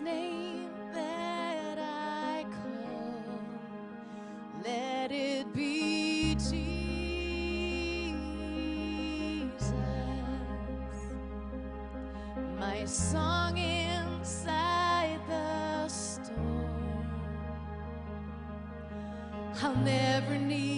name that I call. Let it be Jesus. My song inside the storm. I'll never need.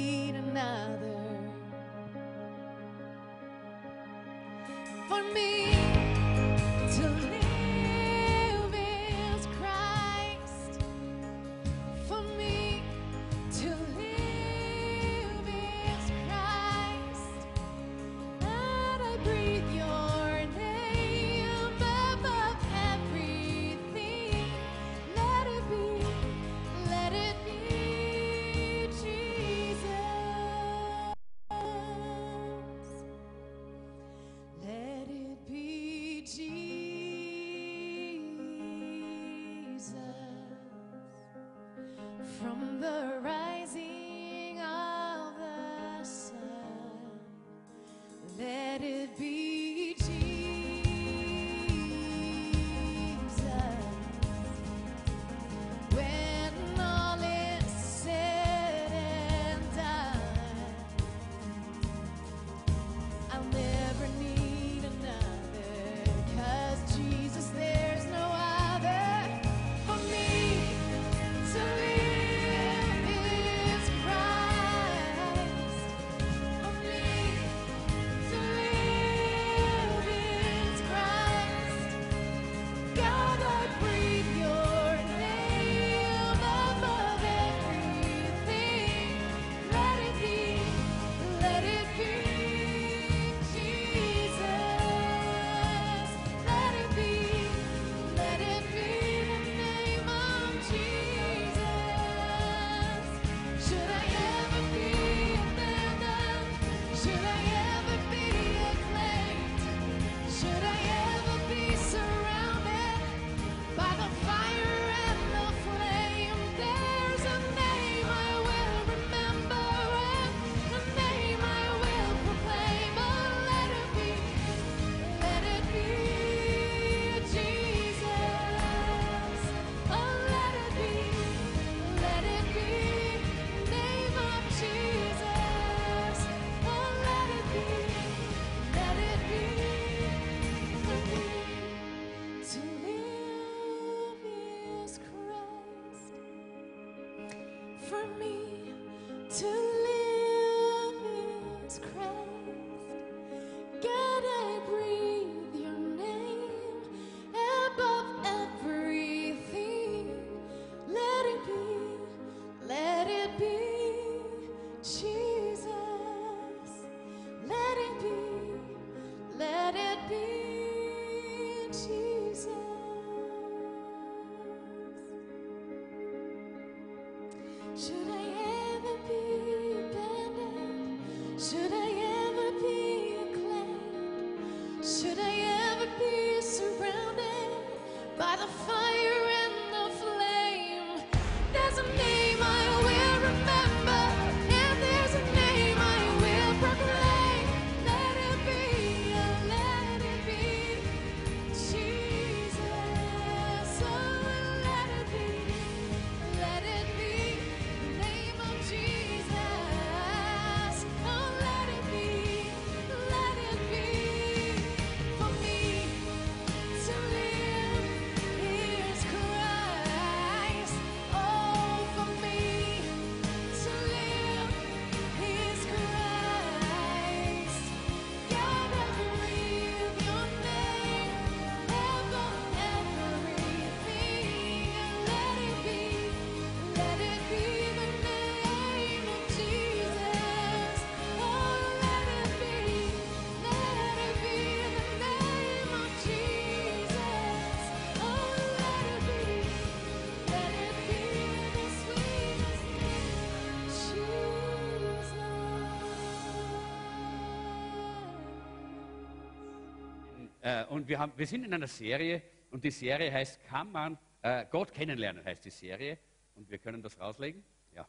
und wir, haben, wir sind in einer Serie und die Serie heißt, kann man äh, Gott kennenlernen, heißt die Serie. Und wir können das rauslegen. Ja.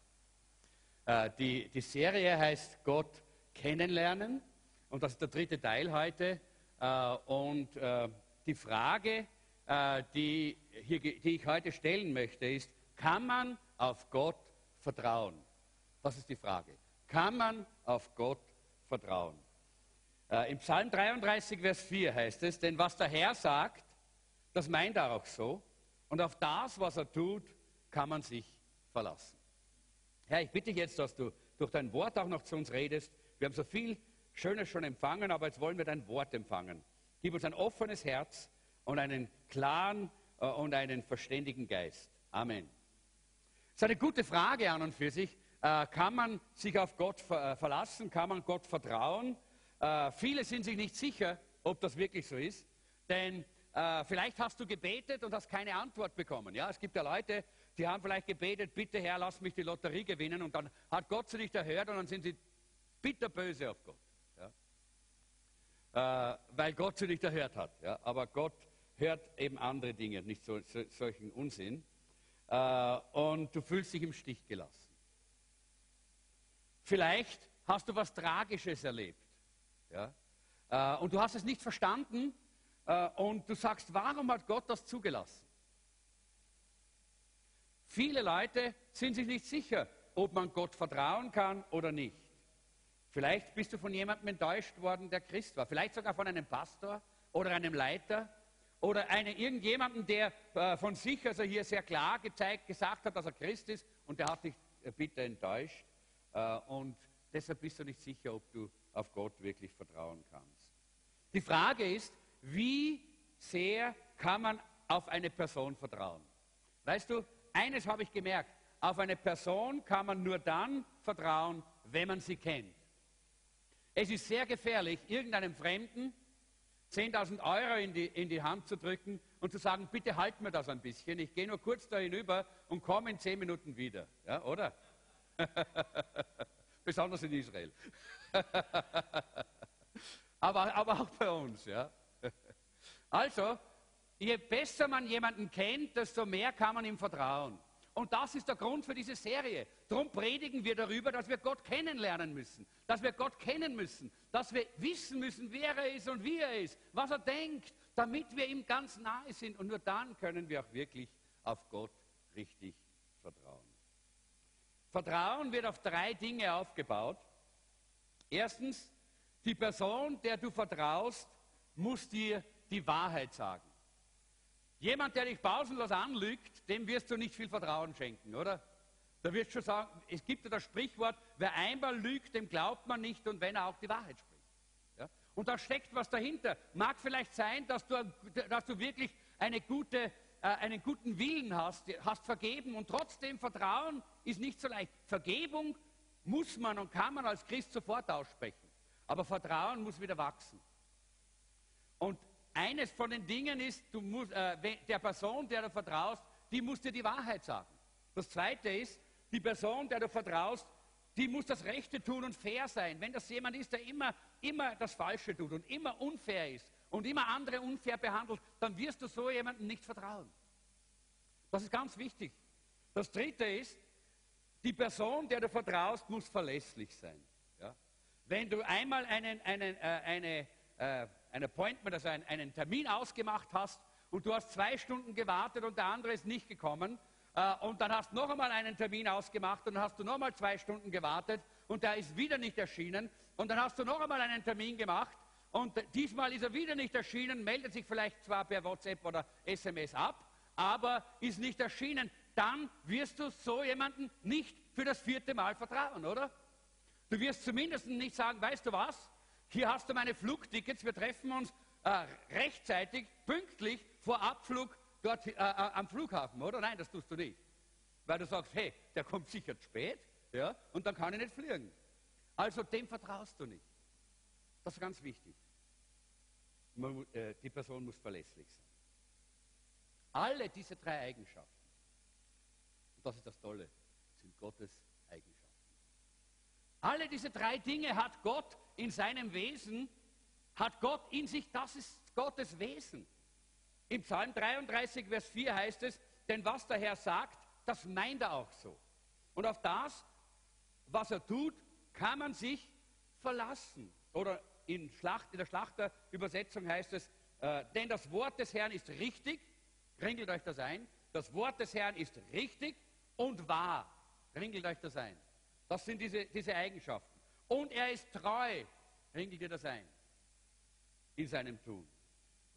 Äh, die, die Serie heißt Gott kennenlernen und das ist der dritte Teil heute. Äh, und äh, die Frage, äh, die, hier, die ich heute stellen möchte, ist, kann man auf Gott vertrauen? Das ist die Frage. Kann man auf Gott vertrauen? Äh, Im Psalm 33, Vers 4 heißt es, denn was der Herr sagt, das meint er auch so. Und auf das, was er tut, kann man sich verlassen. Herr, ich bitte jetzt, dass du durch dein Wort auch noch zu uns redest. Wir haben so viel Schönes schon empfangen, aber jetzt wollen wir dein Wort empfangen. Gib uns ein offenes Herz und einen klaren äh, und einen verständigen Geist. Amen. Das ist eine gute Frage an und für sich. Äh, kann man sich auf Gott ver äh, verlassen? Kann man Gott vertrauen? Äh, viele sind sich nicht sicher, ob das wirklich so ist. Denn äh, vielleicht hast du gebetet und hast keine Antwort bekommen. Ja, es gibt ja Leute, die haben vielleicht gebetet, bitte Herr, lass mich die Lotterie gewinnen. Und dann hat Gott sie nicht erhört und dann sind sie bitterböse auf Gott. Äh, weil Gott sie nicht erhört hat. Ja? Aber Gott hört eben andere Dinge, nicht so, so, solchen Unsinn. Äh, und du fühlst dich im Stich gelassen. Vielleicht hast du was Tragisches erlebt. Ja? Äh, und du hast es nicht verstanden äh, und du sagst, warum hat Gott das zugelassen? Viele Leute sind sich nicht sicher, ob man Gott vertrauen kann oder nicht. Vielleicht bist du von jemandem enttäuscht worden, der Christ war. Vielleicht sogar von einem Pastor oder einem Leiter oder eine, irgendjemanden, der äh, von sich, also hier sehr klar gezeigt, gesagt hat, dass er Christ ist und der hat dich äh, bitter enttäuscht. Und deshalb bist du nicht sicher, ob du auf Gott wirklich vertrauen kannst. Die Frage ist, wie sehr kann man auf eine Person vertrauen? Weißt du, eines habe ich gemerkt, auf eine Person kann man nur dann vertrauen, wenn man sie kennt. Es ist sehr gefährlich, irgendeinem Fremden 10.000 Euro in die, in die Hand zu drücken und zu sagen, bitte halt mir das ein bisschen, ich gehe nur kurz da hinüber und komme in 10 Minuten wieder. Ja, oder? Besonders in Israel. aber, aber auch bei uns. Ja. Also, je besser man jemanden kennt, desto mehr kann man ihm vertrauen. Und das ist der Grund für diese Serie. Darum predigen wir darüber, dass wir Gott kennenlernen müssen, dass wir Gott kennen müssen, dass wir wissen müssen, wer er ist und wie er ist, was er denkt, damit wir ihm ganz nahe sind. Und nur dann können wir auch wirklich auf Gott richtig. Vertrauen wird auf drei Dinge aufgebaut. Erstens, die Person, der du vertraust, muss dir die Wahrheit sagen. Jemand, der dich pausenlos anlügt, dem wirst du nicht viel Vertrauen schenken, oder? Da wirst du sagen, es gibt ja das Sprichwort, wer einmal lügt, dem glaubt man nicht und wenn er auch die Wahrheit spricht. Ja? Und da steckt was dahinter. Mag vielleicht sein, dass du, dass du wirklich eine gute, äh, einen guten Willen hast, hast vergeben und trotzdem Vertrauen ist nicht so leicht. Vergebung muss man und kann man als Christ sofort aussprechen. Aber Vertrauen muss wieder wachsen. Und eines von den Dingen ist, du musst, äh, der Person, der du vertraust, die muss dir die Wahrheit sagen. Das Zweite ist, die Person, der du vertraust, die muss das Rechte tun und fair sein. Wenn das jemand ist, der immer, immer das Falsche tut und immer unfair ist und immer andere unfair behandelt, dann wirst du so jemandem nicht vertrauen. Das ist ganz wichtig. Das Dritte ist, die Person, der du vertraust, muss verlässlich sein. Ja? Wenn du einmal einen, einen, äh, eine äh, ein Appointment, also einen, einen Termin ausgemacht hast und du hast zwei Stunden gewartet und der andere ist nicht gekommen äh, und dann hast du noch einmal einen Termin ausgemacht und dann hast du noch einmal zwei Stunden gewartet und der ist wieder nicht erschienen und dann hast du noch einmal einen Termin gemacht und diesmal ist er wieder nicht erschienen, meldet sich vielleicht zwar per WhatsApp oder SMS ab, aber ist nicht erschienen. Dann wirst du so jemanden nicht für das vierte Mal vertrauen, oder? Du wirst zumindest nicht sagen, weißt du was, hier hast du meine Flugtickets, wir treffen uns äh, rechtzeitig, pünktlich vor Abflug dort äh, äh, am Flughafen, oder? Nein, das tust du nicht. Weil du sagst, hey, der kommt sicher spät, ja, und dann kann ich nicht fliegen. Also dem vertraust du nicht. Das ist ganz wichtig. Man, äh, die Person muss verlässlich sein. Alle diese drei Eigenschaften, und das ist das Tolle, sind Gottes Eigenschaften. Alle diese drei Dinge hat Gott in seinem Wesen, hat Gott in sich, das ist Gottes Wesen. Im Psalm 33, Vers 4 heißt es, denn was der Herr sagt, das meint er auch so. Und auf das, was er tut, kann man sich verlassen. Oder in, Schlacht, in der Schlachterübersetzung heißt es, äh, denn das Wort des Herrn ist richtig, ringelt euch das ein, das Wort des Herrn ist richtig und wahr, ringelt euch das ein. Das sind diese, diese Eigenschaften. Und er ist treu, ringelt ihr das ein, in seinem Tun.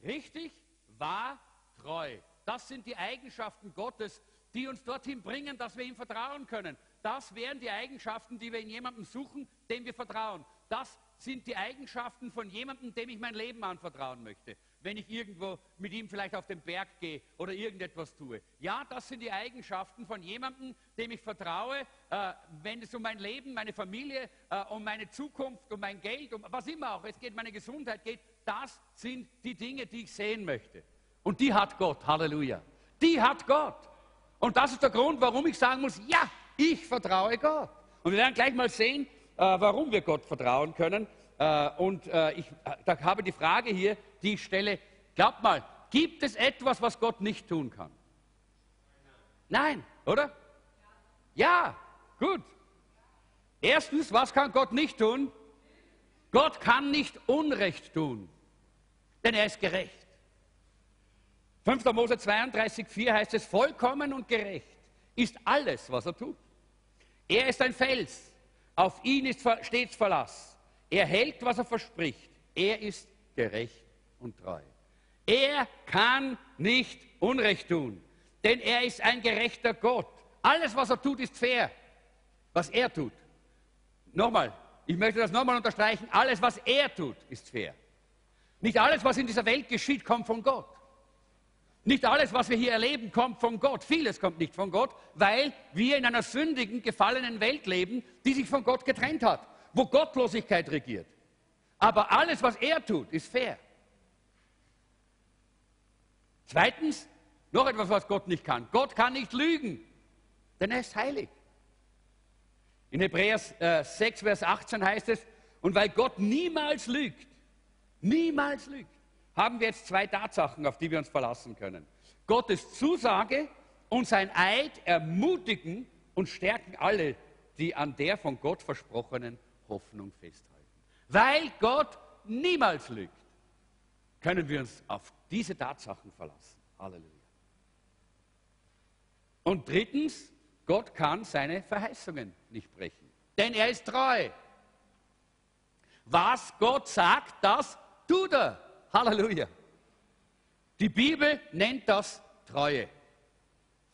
Richtig, wahr, treu. Das sind die Eigenschaften Gottes, die uns dorthin bringen, dass wir ihm vertrauen können. Das wären die Eigenschaften, die wir in jemandem suchen, dem wir vertrauen. Das sind die Eigenschaften von jemandem, dem ich mein Leben anvertrauen möchte. Wenn ich irgendwo mit ihm vielleicht auf den Berg gehe oder irgendetwas tue. Ja, das sind die Eigenschaften von jemandem, dem ich vertraue, äh, wenn es um mein Leben, meine Familie, äh, um meine Zukunft, um mein Geld, um was immer auch, es geht, meine Gesundheit geht. Das sind die Dinge, die ich sehen möchte. Und die hat Gott, Halleluja. Die hat Gott. Und das ist der Grund, warum ich sagen muss, ja, ich vertraue Gott. Und wir werden gleich mal sehen, warum wir Gott vertrauen können. Äh, und äh, ich da habe die Frage hier, die ich stelle, glaubt mal, gibt es etwas, was Gott nicht tun kann? Nein, oder? Ja, gut. Erstens, was kann Gott nicht tun? Gott kann nicht Unrecht tun, denn er ist gerecht. 5. Mose 32, 4 heißt es, vollkommen und gerecht ist alles, was er tut. Er ist ein Fels, auf ihn ist stets Verlass. Er hält, was er verspricht. Er ist gerecht und treu. Er kann nicht Unrecht tun, denn er ist ein gerechter Gott. Alles, was er tut, ist fair, was er tut. Nochmal, ich möchte das nochmal unterstreichen, alles, was er tut, ist fair. Nicht alles, was in dieser Welt geschieht, kommt von Gott. Nicht alles, was wir hier erleben, kommt von Gott. Vieles kommt nicht von Gott, weil wir in einer sündigen, gefallenen Welt leben, die sich von Gott getrennt hat, wo Gottlosigkeit regiert. Aber alles, was er tut, ist fair. Zweitens, noch etwas, was Gott nicht kann. Gott kann nicht lügen, denn er ist heilig. In Hebräer äh, 6, Vers 18 heißt es, und weil Gott niemals lügt, niemals lügt, haben wir jetzt zwei Tatsachen, auf die wir uns verlassen können. Gottes Zusage und sein Eid ermutigen und stärken alle, die an der von Gott versprochenen Hoffnung festhalten. Weil Gott niemals lügt, können wir uns auf diese Tatsachen verlassen. Halleluja. Und drittens, Gott kann seine Verheißungen nicht brechen, denn er ist treu. Was Gott sagt, das tut er. Halleluja. Die Bibel nennt das Treue.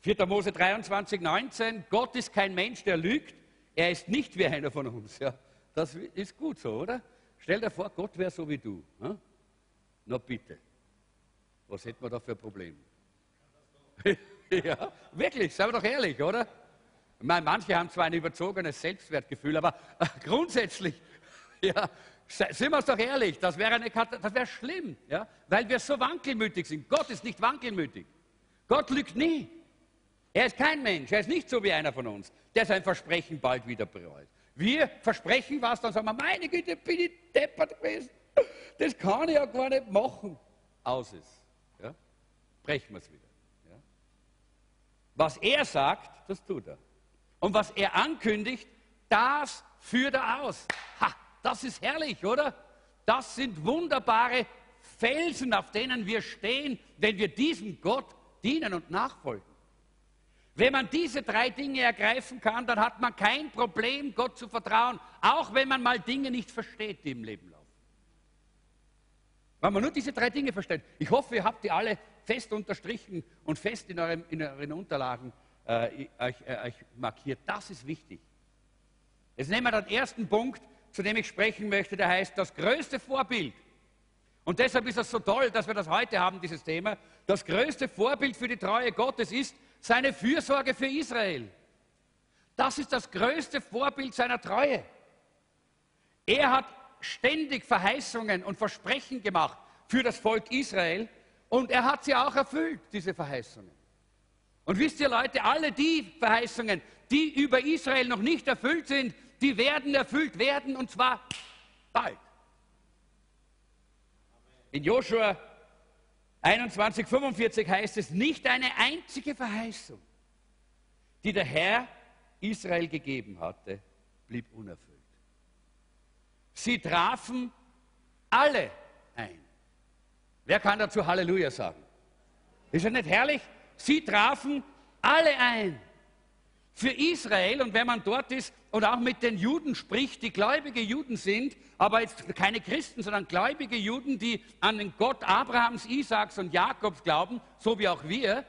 4. Mose 23, 19, Gott ist kein Mensch, der lügt, er ist nicht wie einer von uns. Ja, das ist gut so, oder? Stell dir vor, Gott wäre so wie du. Hm? Na bitte, was hätten wir da für ein Problem? ja, wirklich, seien wir doch ehrlich, oder? Ich meine, manche haben zwar ein überzogenes Selbstwertgefühl, aber grundsätzlich, ja, sind wir uns doch ehrlich, das wäre, eine, schlimm, ja? weil wir so wankelmütig sind. Gott ist nicht wankelmütig. Gott lügt nie. Er ist kein Mensch, er ist nicht so wie einer von uns, der sein Versprechen bald wieder bereut. Wir versprechen was, dann sagen wir, meine Güte, bin ich deppert gewesen. Das kann ich ja gar nicht machen. Aus ist. Ja? Brechen wir es wieder. Ja? Was er sagt, das tut er. Und was er ankündigt, das führt er aus. Ha! Das ist herrlich, oder? Das sind wunderbare Felsen, auf denen wir stehen, wenn wir diesem Gott dienen und nachfolgen. Wenn man diese drei Dinge ergreifen kann, dann hat man kein Problem, Gott zu vertrauen, auch wenn man mal Dinge nicht versteht, die im Leben laufen. Wenn man nur diese drei Dinge versteht. Ich hoffe, ihr habt die alle fest unterstrichen und fest in, eurem, in euren Unterlagen äh, euch, äh, euch markiert. Das ist wichtig. Jetzt nehmen wir den ersten Punkt, zu dem ich sprechen möchte, der heißt das größte Vorbild. Und deshalb ist es so toll, dass wir das heute haben, dieses Thema. Das größte Vorbild für die Treue Gottes ist seine Fürsorge für Israel. Das ist das größte Vorbild seiner Treue. Er hat ständig Verheißungen und Versprechen gemacht für das Volk Israel und er hat sie auch erfüllt, diese Verheißungen. Und wisst ihr Leute, alle die Verheißungen, die über Israel noch nicht erfüllt sind, die werden erfüllt werden und zwar bald. In Joshua 21, 45 heißt es, nicht eine einzige Verheißung, die der Herr Israel gegeben hatte, blieb unerfüllt. Sie trafen alle ein. Wer kann dazu Halleluja sagen? Ist ja nicht herrlich? Sie trafen alle ein. Für Israel, und wenn man dort ist und auch mit den Juden spricht, die gläubige Juden sind, aber jetzt keine Christen, sondern gläubige Juden, die an den Gott Abrahams, Isaaks und Jakobs glauben, so wie auch wir,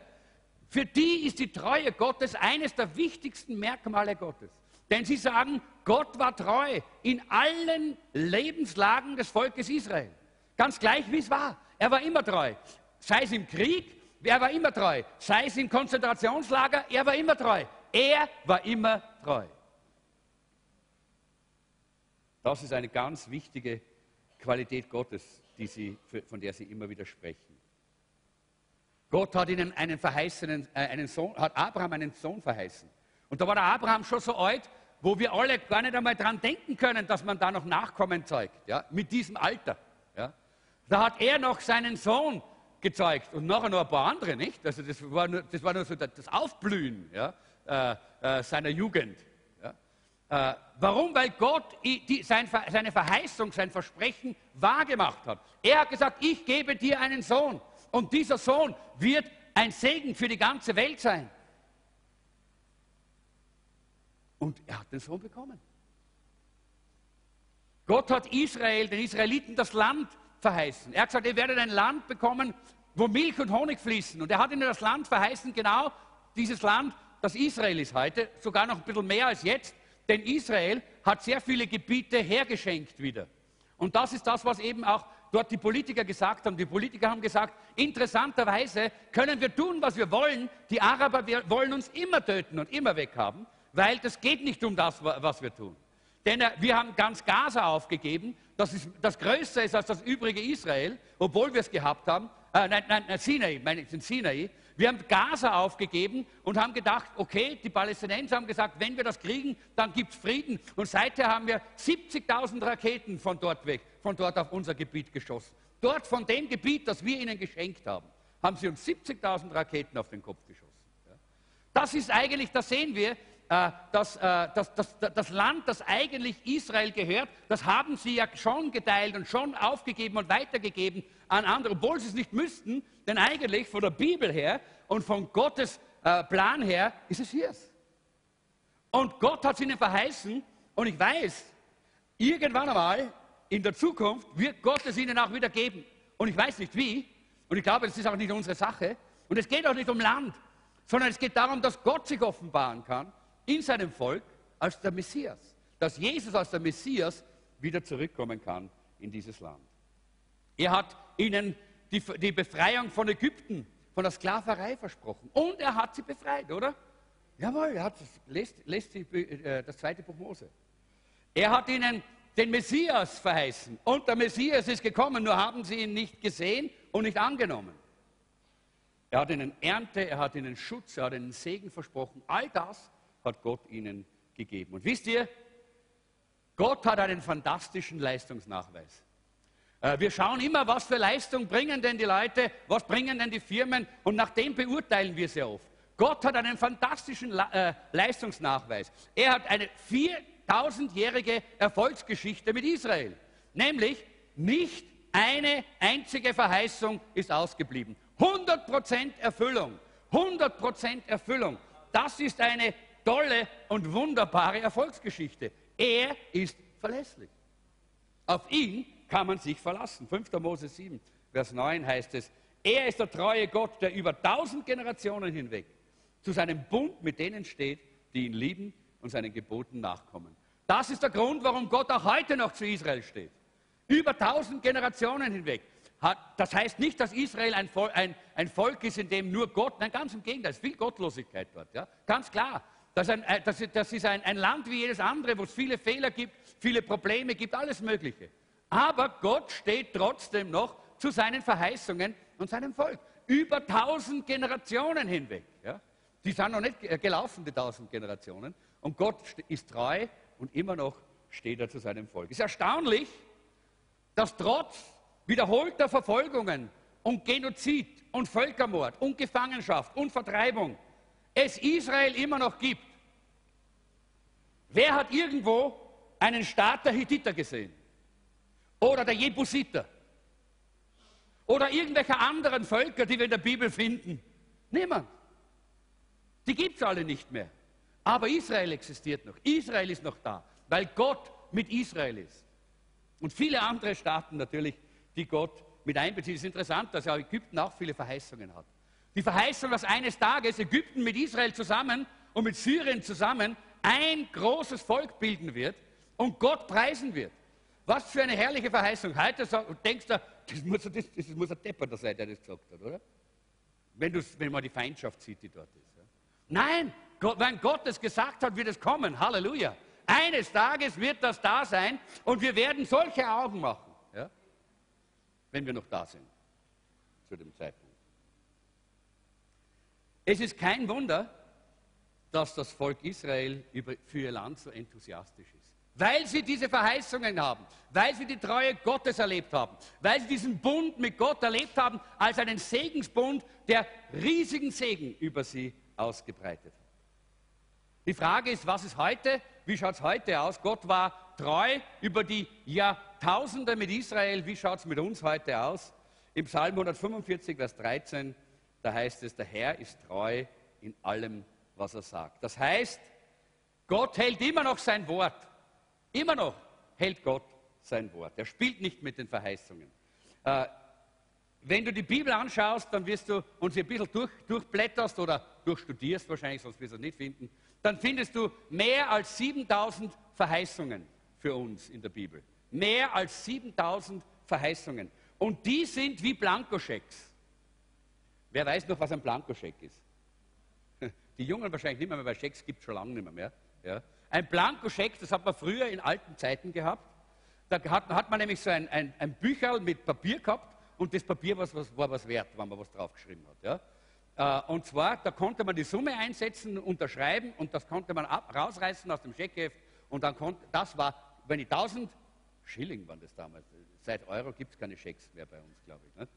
für die ist die Treue Gottes eines der wichtigsten Merkmale Gottes. Denn sie sagen, Gott war treu in allen Lebenslagen des Volkes Israel. Ganz gleich, wie es war. Er war immer treu. Sei es im Krieg, er war immer treu. Sei es im Konzentrationslager, er war immer treu. Er war immer treu. Das ist eine ganz wichtige Qualität Gottes, sie, von der sie immer wieder sprechen. Gott hat ihnen einen verheißenen, äh, einen Sohn, hat Abraham einen Sohn verheißen. Und da war der Abraham schon so alt, wo wir alle gar nicht einmal daran denken können, dass man da noch Nachkommen zeugt, ja, mit diesem Alter. Ja. Da hat er noch seinen Sohn gezeugt und nachher noch ein paar andere, nicht? Also das war nur, das war nur so das Aufblühen ja, äh, äh, seiner Jugend. Ja. Äh, warum? Weil Gott die, sein, seine Verheißung, sein Versprechen wahrgemacht hat. Er hat gesagt, ich gebe dir einen Sohn und dieser Sohn wird ein Segen für die ganze Welt sein. Und er hat den Sohn bekommen. Gott hat Israel, den Israeliten, das Land verheißen. Er hat gesagt, ihr werdet ein Land bekommen, wo Milch und Honig fließen. Und er hat ihnen das Land verheißen, genau dieses Land, das Israel ist heute, sogar noch ein bisschen mehr als jetzt. Denn Israel hat sehr viele Gebiete hergeschenkt wieder. Und das ist das, was eben auch dort die Politiker gesagt haben. Die Politiker haben gesagt, interessanterweise können wir tun, was wir wollen. Die Araber wollen uns immer töten und immer weghaben, weil das geht nicht um das, was wir tun. Denn äh, wir haben ganz Gaza aufgegeben, das, ist, das größer ist als das übrige Israel, obwohl wir es gehabt haben. Äh, nein, nein, Sinai, meine ich, Sinai. Wir haben Gaza aufgegeben und haben gedacht, okay, die Palästinenser haben gesagt, wenn wir das kriegen, dann gibt es Frieden. Und seither haben wir 70.000 Raketen von dort weg, von dort auf unser Gebiet geschossen. Dort von dem Gebiet, das wir ihnen geschenkt haben, haben sie uns 70.000 Raketen auf den Kopf geschossen. Das ist eigentlich, das sehen wir, das, äh, das, das, das, Land, das eigentlich Israel gehört, das haben sie ja schon geteilt und schon aufgegeben und weitergegeben an andere, obwohl sie es nicht müssten, denn eigentlich von der Bibel her und von Gottes äh, Plan her ist es hier. Und Gott hat es ihnen verheißen und ich weiß, irgendwann einmal in der Zukunft wird Gott es ihnen auch wieder geben. Und ich weiß nicht wie und ich glaube, das ist auch nicht unsere Sache und es geht auch nicht um Land, sondern es geht darum, dass Gott sich offenbaren kann in seinem Volk als der Messias. Dass Jesus als der Messias wieder zurückkommen kann in dieses Land. Er hat ihnen die, die Befreiung von Ägypten, von der Sklaverei versprochen. Und er hat sie befreit, oder? Jawohl, er hat, lest, lest die, äh, das zweite Buch Mose. Er hat ihnen den Messias verheißen. Und der Messias ist gekommen, nur haben sie ihn nicht gesehen und nicht angenommen. Er hat ihnen Ernte, er hat ihnen Schutz, er hat ihnen Segen versprochen. All das hat Gott ihnen gegeben. Und wisst ihr, Gott hat einen fantastischen Leistungsnachweis. Äh, wir schauen immer, was für Leistung bringen denn die Leute, was bringen denn die Firmen und nach dem beurteilen wir sehr oft. Gott hat einen fantastischen äh, Leistungsnachweis. Er hat eine 4000-jährige Erfolgsgeschichte mit Israel. Nämlich nicht eine einzige Verheißung ist ausgeblieben. 100% Erfüllung. 100% Erfüllung. Das ist eine tolle und wunderbare Erfolgsgeschichte. Er ist verlässlich. Auf ihn kann man sich verlassen. 5. Mose 7, Vers 9 heißt es, er ist der treue Gott, der über tausend Generationen hinweg zu seinem Bund mit denen steht, die ihn lieben und seinen Geboten nachkommen. Das ist der Grund, warum Gott auch heute noch zu Israel steht. Über tausend Generationen hinweg. Das heißt nicht, dass Israel ein Volk, ist, in dem nur Gott, nein, ganz im Gegenteil, es ist viel Gottlosigkeit dort. Ja? Ganz klar. Das ist, ein, äh, das, das ist ein, ein Land wie jedes andere, wo es viele Fehler gibt, viele Probleme gibt, alles Mögliche. Aber Gott steht trotzdem noch zu seinen Verheißungen und seinem Volk. Über tausend Generationen hinweg. Ja? Die sind noch nicht gelaufen, die tausend Generationen. Und Gott ist treu und immer noch steht er zu seinem Volk. Es ist erstaunlich, dass trotz wiederholter Verfolgungen und Genozid und Völkermord und Gefangenschaft und Vertreibung es Israel immer noch gibt. Wer hat irgendwo einen Staat der Hittiter gesehen? Oder der Jebusiter? Oder irgendwelche anderen Völker, die wir in der Bibel finden? Niemand. Die gibt es alle nicht mehr. Aber Israel existiert noch. Israel ist noch da, weil Gott mit Israel ist. Und viele andere Staaten natürlich, die Gott mit einbezieht. Es ist interessant, dass ja Ägypten auch viele Verheißungen hat. Die Verheißung, dass eines Tages Ägypten mit Israel zusammen und mit Syrien zusammen ein großes Volk bilden wird und Gott preisen wird. Was für eine herrliche Verheißung. Heute denkst du, das muss, das, das muss ein Depper sein, der das gesagt hat, oder? Wenn, wenn man die Feindschaft sieht, die dort ist. Ja? Nein, Gott, wenn Gott es gesagt hat, wird es kommen. Halleluja. Eines Tages wird das da sein und wir werden solche Augen machen, ja? wenn wir noch da sind zu dem Zeitpunkt. Es ist kein Wunder, dass das Volk Israel für ihr Land so enthusiastisch ist. Weil sie diese Verheißungen haben, weil sie die Treue Gottes erlebt haben, weil sie diesen Bund mit Gott erlebt haben als einen Segensbund, der riesigen Segen über sie ausgebreitet hat. Die Frage ist, was ist heute? Wie schaut es heute aus? Gott war treu über die Jahrtausende mit Israel. Wie schaut es mit uns heute aus? Im Psalm 145, Vers 13, da heißt es, der Herr ist treu in allem, was er sagt. Das heißt, Gott hält immer noch sein Wort. Immer noch hält Gott sein Wort. Er spielt nicht mit den Verheißungen. Äh, wenn du die Bibel anschaust, dann wirst du und sie ein bisschen durch, durchblätterst oder durchstudierst wahrscheinlich, sonst wirst du es nicht finden, dann findest du mehr als 7000 Verheißungen für uns in der Bibel. Mehr als 7000 Verheißungen. Und die sind wie Blankoschecks. Wer weiß noch, was ein Blankoscheck ist? Die Jungen wahrscheinlich nicht mehr, weil Schecks gibt es schon lange nicht mehr. Ja. Ein Blankoscheck, das hat man früher in alten Zeiten gehabt. Da hat, hat man nämlich so ein, ein, ein Bücherl mit Papier gehabt und das Papier was, was, war was wert, wenn man was draufgeschrieben hat. Ja. Äh, und zwar, da konnte man die Summe einsetzen, unterschreiben und das konnte man ab, rausreißen aus dem Scheckheft und dann konnte, das war, wenn ich 1000 Schilling waren das damals, seit Euro gibt es keine Schecks mehr bei uns, glaube ich.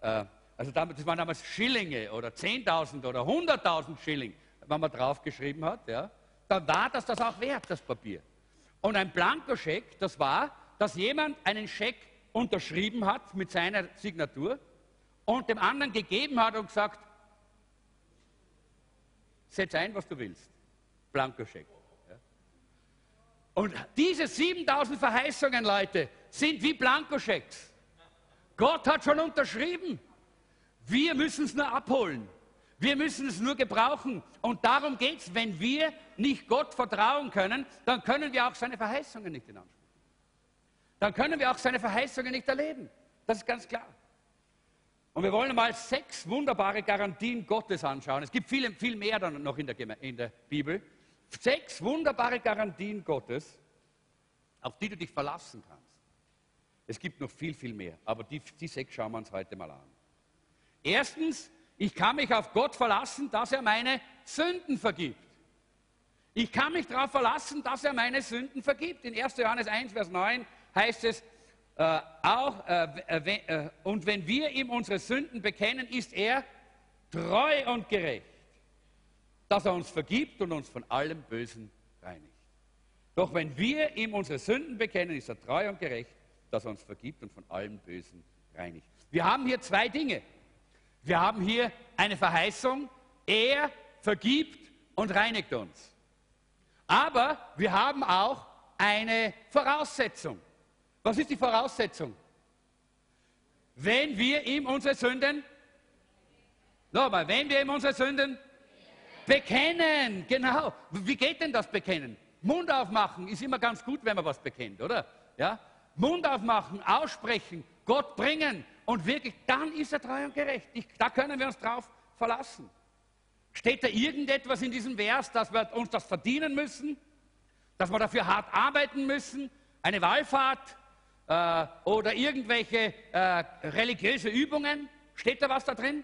Äh, also das waren damals Schillinge oder 10.000 oder 100.000 Schilling, wenn man draufgeschrieben hat. Ja, dann war das das auch wert, das Papier. Und ein Blankoscheck, das war, dass jemand einen Scheck unterschrieben hat mit seiner Signatur und dem anderen gegeben hat und gesagt, setz ein, was du willst. Blankoscheck. Ja. Und diese 7000 Verheißungen, Leute, sind wie Blankoschecks. Gott hat schon unterschrieben. Wir müssen es nur abholen. Wir müssen es nur gebrauchen. Und darum geht es. Wenn wir nicht Gott vertrauen können, dann können wir auch seine Verheißungen nicht in Anspruch. Dann können wir auch seine Verheißungen nicht erleben. Das ist ganz klar. Und wir wollen mal sechs wunderbare Garantien Gottes anschauen. Es gibt viel, viel mehr dann noch in der, in der Bibel. Sechs wunderbare Garantien Gottes, auf die du dich verlassen kannst. Es gibt noch viel, viel mehr, aber die, die sechs schauen wir uns heute mal an. Erstens, ich kann mich auf Gott verlassen, dass er meine Sünden vergibt. Ich kann mich darauf verlassen, dass er meine Sünden vergibt. In 1. Johannes 1, Vers 9 heißt es äh, auch, äh, äh, und wenn wir ihm unsere Sünden bekennen, ist er treu und gerecht, dass er uns vergibt und uns von allem Bösen reinigt. Doch wenn wir ihm unsere Sünden bekennen, ist er treu und gerecht, dass er uns vergibt und von allem Bösen reinigt. Wir haben hier zwei Dinge. Wir haben hier eine Verheißung, er vergibt und reinigt uns. Aber wir haben auch eine Voraussetzung. Was ist die Voraussetzung? Wenn wir ihm unsere Sünden, nochmal, wenn wir ihm unsere Sünden bekennen, genau. Wie geht denn das Bekennen? Mund aufmachen ist immer ganz gut, wenn man was bekennt, oder? Ja? Mund aufmachen, aussprechen, Gott bringen, und wirklich, dann ist er treu und gerecht. Ich, da können wir uns drauf verlassen. Steht da irgendetwas in diesem Vers, dass wir uns das verdienen müssen? Dass wir dafür hart arbeiten müssen? Eine Wallfahrt äh, oder irgendwelche äh, religiöse Übungen? Steht da was da drin?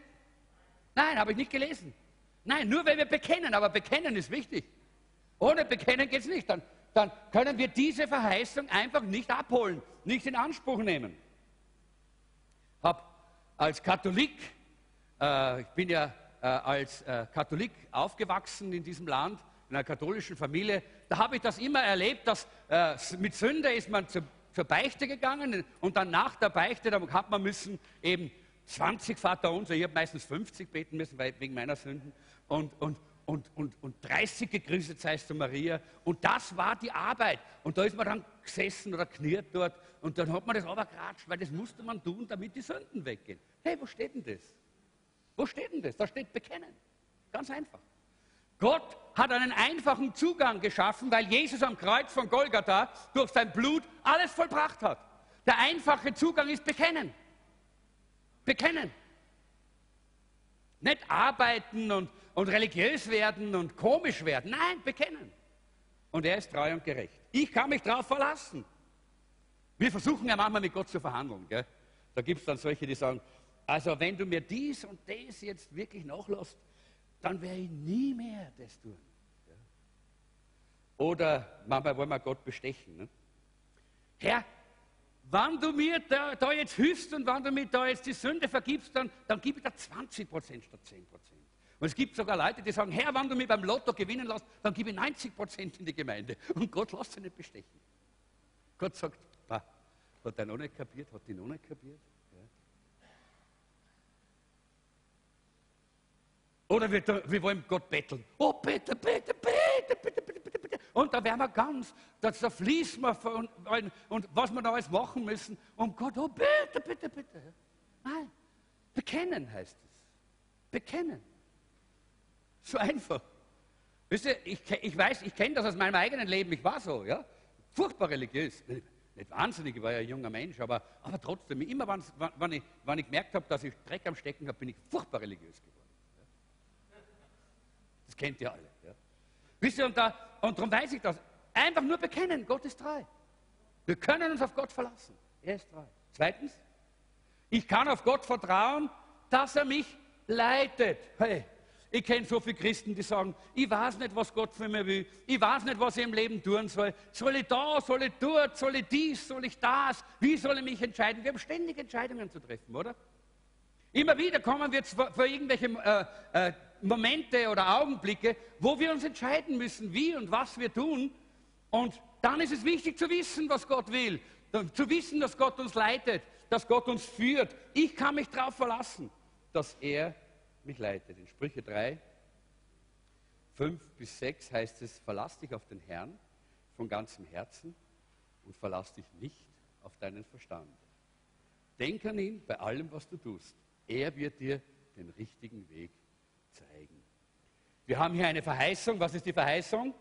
Nein, habe ich nicht gelesen. Nein, nur wenn wir bekennen, aber bekennen ist wichtig. Ohne bekennen geht es nicht. Dann, dann können wir diese Verheißung einfach nicht abholen, nicht in Anspruch nehmen habe als Katholik, äh, ich bin ja äh, als äh, Katholik aufgewachsen in diesem Land, in einer katholischen Familie, da habe ich das immer erlebt, dass äh, mit Sünde ist man zu, zur Beichte gegangen und dann nach der Beichte, da hat man müssen eben 20 Vater unser, ich habe meistens 50 beten müssen, weil, wegen meiner Sünden und, und, und, und, und 30 gegrüßet seist du Maria und das war die Arbeit und da ist man dann gesessen oder kniert dort und dann hat man das aber geratscht, weil das musste man tun, damit die Sünden weggehen. Hey, wo steht denn das? Wo steht denn das? Da steht bekennen. Ganz einfach. Gott hat einen einfachen Zugang geschaffen, weil Jesus am Kreuz von Golgatha durch sein Blut alles vollbracht hat. Der einfache Zugang ist bekennen. Bekennen. Nicht arbeiten und, und religiös werden und komisch werden. Nein, bekennen. Und er ist treu und gerecht. Ich kann mich darauf verlassen. Wir versuchen ja manchmal mit Gott zu verhandeln. Gell? Da gibt es dann solche, die sagen, also wenn du mir dies und das jetzt wirklich nachlässt, dann werde ich nie mehr das tun. Ja. Oder manchmal wollen wir Gott bestechen. Ne? Herr, wenn du mir da, da, jetzt hilfst und wenn du mir da jetzt die Sünde vergibst, dann, dann gib ich da 20 Prozent statt 10 Prozent. Und es gibt sogar Leute, die sagen, Herr, wenn du mich beim Lotto gewinnen lässt, dann gebe ich 90 Prozent in die Gemeinde. Und Gott lässt sich nicht bestechen. Gott sagt, bah, hat er noch nicht kapiert, hat die noch nicht kapiert. Oder wir, wir wollen Gott betteln. Oh, bitte, bitte, bitte, bitte, bitte, bitte, bitte. Und da werden wir ganz, da fließen wir von, und, und was wir da alles machen müssen. Und Gott, oh, bitte, bitte, bitte. Nein, bekennen heißt es. Bekennen. So einfach. Wisst ihr, ich, ich weiß, ich kenne das aus meinem eigenen Leben. Ich war so, ja. Furchtbar religiös. Nicht wahnsinnig, ich war ja ein junger Mensch, aber, aber trotzdem, immer wenn, wenn, ich, wenn ich gemerkt habe, dass ich Dreck am Stecken habe, bin ich furchtbar religiös geworden. Das kennt ihr alle. Ja. Wisst ihr, und, da, und darum weiß ich das. Einfach nur bekennen, Gott ist treu. Wir können uns auf Gott verlassen. Er ist treu. Zweitens, ich kann auf Gott vertrauen, dass er mich leitet. Hey, ich kenne so viele Christen, die sagen, ich weiß nicht, was Gott für mich will. Ich weiß nicht, was ich im Leben tun soll. Soll ich da, soll ich dort, soll ich dies, soll ich das? Wie soll ich mich entscheiden? Wir haben ständig Entscheidungen zu treffen, oder? Immer wieder kommen wir vor irgendwelche äh, äh, Momente oder Augenblicke, wo wir uns entscheiden müssen, wie und was wir tun. Und dann ist es wichtig zu wissen, was Gott will. Zu wissen, dass Gott uns leitet, dass Gott uns führt. Ich kann mich darauf verlassen, dass er mich leitet. In Sprüche 3, 5 bis 6 heißt es, verlass dich auf den Herrn von ganzem Herzen und verlass dich nicht auf deinen Verstand. Denk an ihn bei allem, was du tust. Er wird dir den richtigen Weg zeigen. Wir haben hier eine Verheißung. Was ist die Verheißung?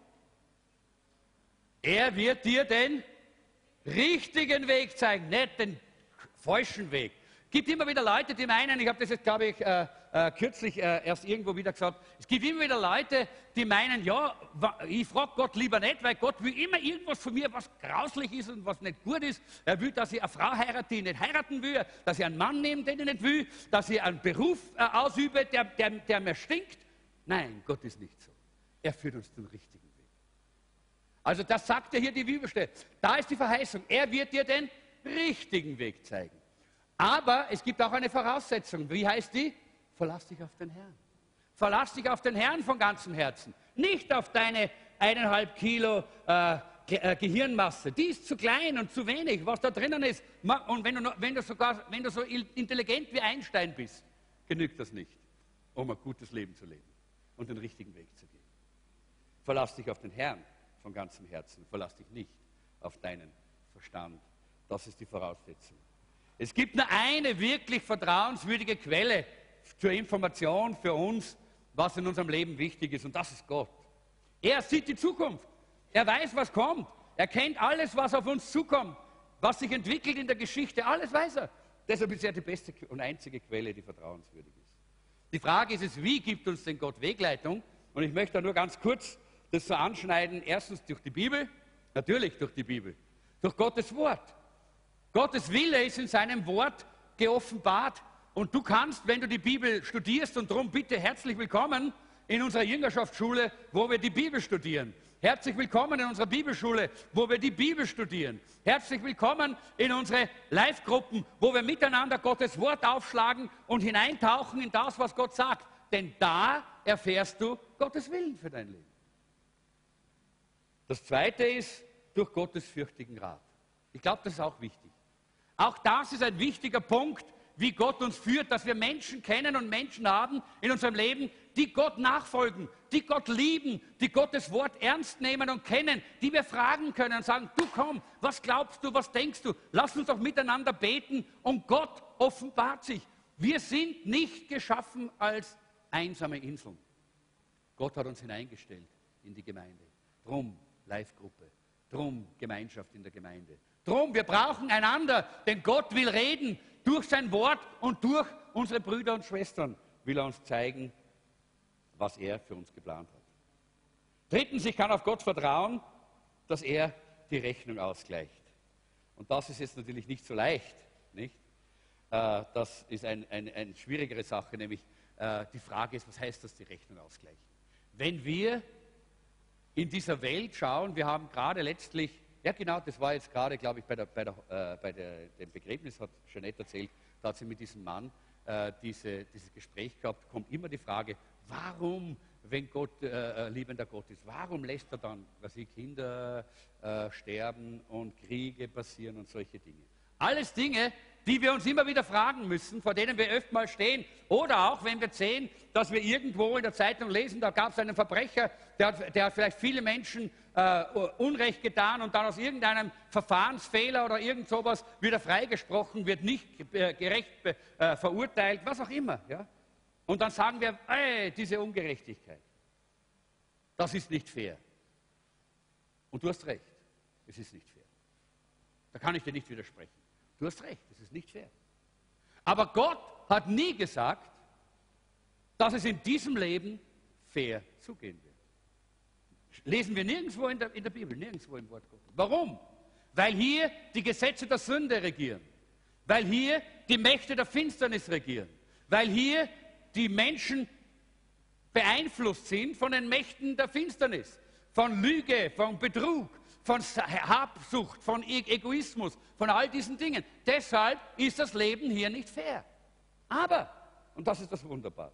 Er wird dir den richtigen Weg zeigen, nicht den falschen Weg. Gibt immer wieder Leute, die meinen, ich habe das jetzt, glaube ich, äh, äh, kürzlich äh, erst irgendwo wieder gesagt, es gibt immer wieder Leute, die meinen, ja, ich frage Gott lieber nicht, weil Gott will immer irgendwas von mir, was grauslich ist und was nicht gut ist. Er will, dass ich eine Frau heirate, die ich nicht heiraten will, dass ich einen Mann nehme, den ich nicht will, dass ich einen Beruf äh, ausübe, der, der, der mir stinkt. Nein, Gott ist nicht so. Er führt uns den richtigen Weg. Also das sagt er hier die Bibelstelle. Da ist die Verheißung. Er wird dir den richtigen Weg zeigen. Aber es gibt auch eine Voraussetzung. Wie heißt die? Verlass dich auf den Herrn. Verlass dich auf den Herrn von ganzem Herzen. Nicht auf deine eineinhalb Kilo äh, äh, Gehirnmasse. Die ist zu klein und zu wenig, was da drinnen ist. Und wenn du, wenn du, sogar, wenn du so intelligent wie Einstein bist, genügt das nicht, um ein gutes Leben zu leben und den richtigen Weg zu gehen. Verlass dich auf den Herrn von ganzem Herzen. Verlass dich nicht auf deinen Verstand. Das ist die Voraussetzung. Es gibt nur eine wirklich vertrauenswürdige Quelle zur Information für uns, was in unserem Leben wichtig ist, und das ist Gott. Er sieht die Zukunft. Er weiß, was kommt. Er kennt alles, was auf uns zukommt, was sich entwickelt in der Geschichte. Alles weiß er. Deshalb ist er die beste und einzige Quelle, die vertrauenswürdig ist. Die Frage ist es, wie gibt uns denn Gott Wegleitung? Und ich möchte da nur ganz kurz das so anschneiden. Erstens durch die Bibel, natürlich durch die Bibel, durch Gottes Wort. Gottes Wille ist in seinem Wort geoffenbart und du kannst, wenn du die Bibel studierst, und darum bitte herzlich willkommen in unserer Jüngerschaftsschule, wo wir die Bibel studieren. Herzlich willkommen in unserer Bibelschule, wo wir die Bibel studieren. Herzlich willkommen in unsere Live-Gruppen, wo wir miteinander Gottes Wort aufschlagen und hineintauchen in das, was Gott sagt. Denn da erfährst du Gottes Willen für dein Leben. Das zweite ist durch Gottes fürchtigen Rat. Ich glaube, das ist auch wichtig. Auch das ist ein wichtiger Punkt, wie Gott uns führt, dass wir Menschen kennen und Menschen haben in unserem Leben, die Gott nachfolgen, die Gott lieben, die Gottes Wort ernst nehmen und kennen, die wir fragen können und sagen, du komm, was glaubst du, was denkst du? Lass uns doch miteinander beten und Gott offenbart sich. Wir sind nicht geschaffen als einsame Inseln. Gott hat uns hineingestellt in die Gemeinde. Drum Live-Gruppe, drum Gemeinschaft in der Gemeinde. Drum, wir brauchen einander, denn Gott will reden durch sein Wort und durch unsere Brüder und Schwestern will er uns zeigen, was er für uns geplant hat. Drittens, ich kann auf Gott vertrauen, dass er die Rechnung ausgleicht. Und das ist jetzt natürlich nicht so leicht. Nicht? Äh, das ist eine ein, ein schwierigere Sache, nämlich äh, die Frage ist, was heißt das, die Rechnung ausgleichen? Wenn wir in dieser Welt schauen, wir haben gerade letztlich, ja genau, das war jetzt gerade, glaube ich, bei, der, bei, der, äh, bei der, dem Begräbnis, hat Jeanette erzählt, da hat sie mit diesem Mann äh, diese, dieses Gespräch gehabt, kommt immer die Frage, warum, wenn Gott äh, äh liebender Gott ist, warum lässt er dann, was ich, Kinder äh, sterben und Kriege passieren und solche Dinge? Alles Dinge, die wir uns immer wieder fragen müssen, vor denen wir öfter mal stehen. Oder auch, wenn wir sehen, dass wir irgendwo in der Zeitung lesen, da gab es einen Verbrecher, der der hat, vielleicht viele Menschen äh, Unrecht getan und dann aus irgendeinem Verfahrensfehler oder irgend sowas wieder freigesprochen, wird nicht äh, gerecht äh, verurteilt, was auch immer. Ja? Und dann sagen wir, ey, diese Ungerechtigkeit, das ist nicht fair. Und du hast recht, es ist nicht fair. Da kann ich dir nicht widersprechen. Du hast recht, es ist nicht fair. Aber Gott hat nie gesagt, dass es in diesem Leben fair zugehen wird. Lesen wir nirgendwo in der, in der Bibel, nirgendwo im Wort Gottes. Warum? Weil hier die Gesetze der Sünde regieren. Weil hier die Mächte der Finsternis regieren. Weil hier die Menschen beeinflusst sind von den Mächten der Finsternis. Von Lüge, von Betrug, von Habsucht, von e-, Egoismus, von all diesen Dingen. Deshalb ist das Leben hier nicht fair. Aber, und das ist das Wunderbare,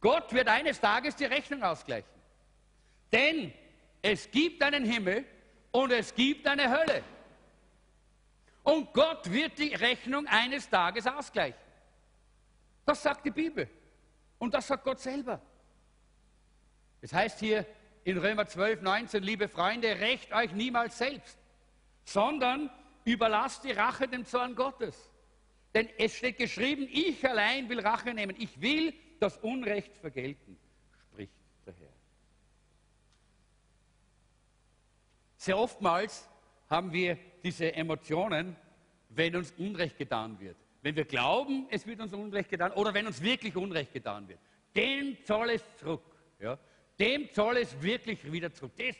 Gott wird eines Tages die Rechnung ausgleichen. Denn es gibt einen Himmel und es gibt eine Hölle. Und Gott wird die Rechnung eines Tages ausgleichen. Das sagt die Bibel. Und das sagt Gott selber. Es heißt hier, in Römer 12, 19, liebe Freunde, rächt euch niemals selbst, sondern überlasst die Rache dem Zorn Gottes. Denn es steht geschrieben, ich allein will Rache nehmen. Ich will das Unrecht vergelten, spricht der Herr. Sehr oftmals haben wir diese Emotionen, wenn uns Unrecht getan wird. Wenn wir glauben, es wird uns Unrecht getan oder wenn uns wirklich Unrecht getan wird. Dem zoll es zurück. Ja? dem soll es wirklich wieder zurück. Das,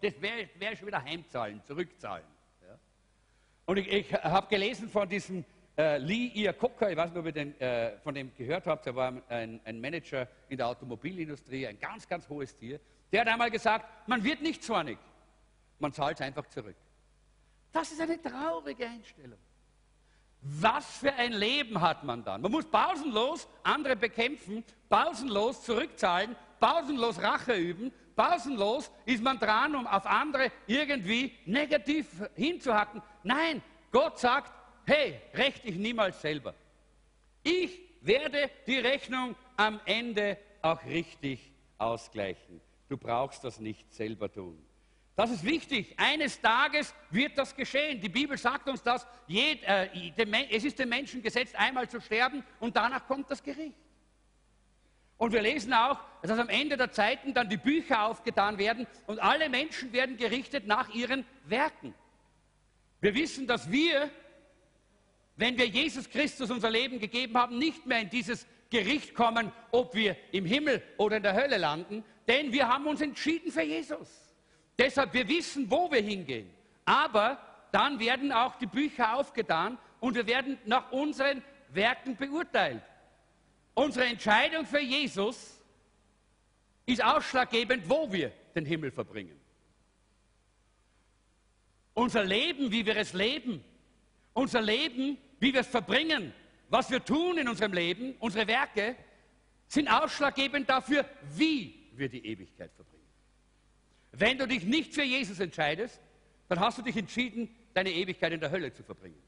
das wäre wär schon wieder heimzahlen, zurückzahlen. Ja. Und ich, ich habe gelesen von diesem äh, Lee Iacocca, ich weiß nicht, ob ihr den, äh, von dem gehört habt, er war ein, ein, Manager in der Automobilindustrie, ein ganz, ganz hohes Tier. Der hat einmal gesagt, man wird nicht zornig, man zahlt es einfach zurück. Das ist eine traurige Einstellung. Was für ein Leben hat man dann? Man muss pausenlos andere bekämpfen, pausenlos zurückzahlen, pausenlos Rache üben, pausenlos ist man dran, um auf andere irgendwie negativ hinzuhacken. Nein, Gott sagt, hey, recht ich niemals selber. Ich werde die Rechnung am Ende auch richtig ausgleichen. Du brauchst das nicht selber tun. Das ist wichtig. Eines Tages wird das geschehen. Die Bibel sagt uns das. Äh, es ist dem Menschen gesetzt, einmal zu sterben und danach kommt das Gericht. Und wir lesen auch, dass am Ende der Zeiten dann die Bücher aufgetan werden und alle Menschen werden gerichtet nach ihren Werken. Wir wissen, dass wir, wenn wir Jesus Christus unser Leben gegeben haben, nicht mehr in dieses Gericht kommen, ob wir im Himmel oder in der Hölle landen, denn wir haben uns entschieden für Jesus. Deshalb, wir wissen, wo wir hingehen. Aber dann werden auch die Bücher aufgetan und wir werden nach unseren Werken beurteilt. Unsere Entscheidung für Jesus ist ausschlaggebend, wo wir den Himmel verbringen. Unser Leben, wie wir es leben, unser Leben, wie wir es verbringen, was wir tun in unserem Leben, unsere Werke, sind ausschlaggebend dafür, wie wir die Ewigkeit verbringen. Wenn du dich nicht für Jesus entscheidest, dann hast du dich entschieden deine Ewigkeit in der Hölle zu verbringen.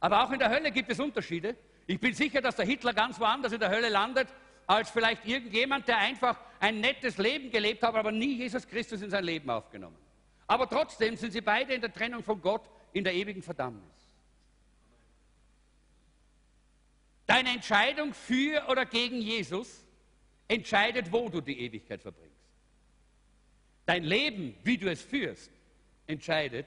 Aber auch in der Hölle gibt es Unterschiede. Ich bin sicher, dass der Hitler ganz woanders in der Hölle landet, als vielleicht irgendjemand, der einfach ein nettes Leben gelebt hat, aber nie Jesus Christus in sein Leben aufgenommen. Aber trotzdem sind sie beide in der Trennung von Gott in der ewigen Verdammnis. Deine Entscheidung für oder gegen Jesus entscheidet, wo du die Ewigkeit verbringst. Dein Leben, wie du es führst, entscheidet,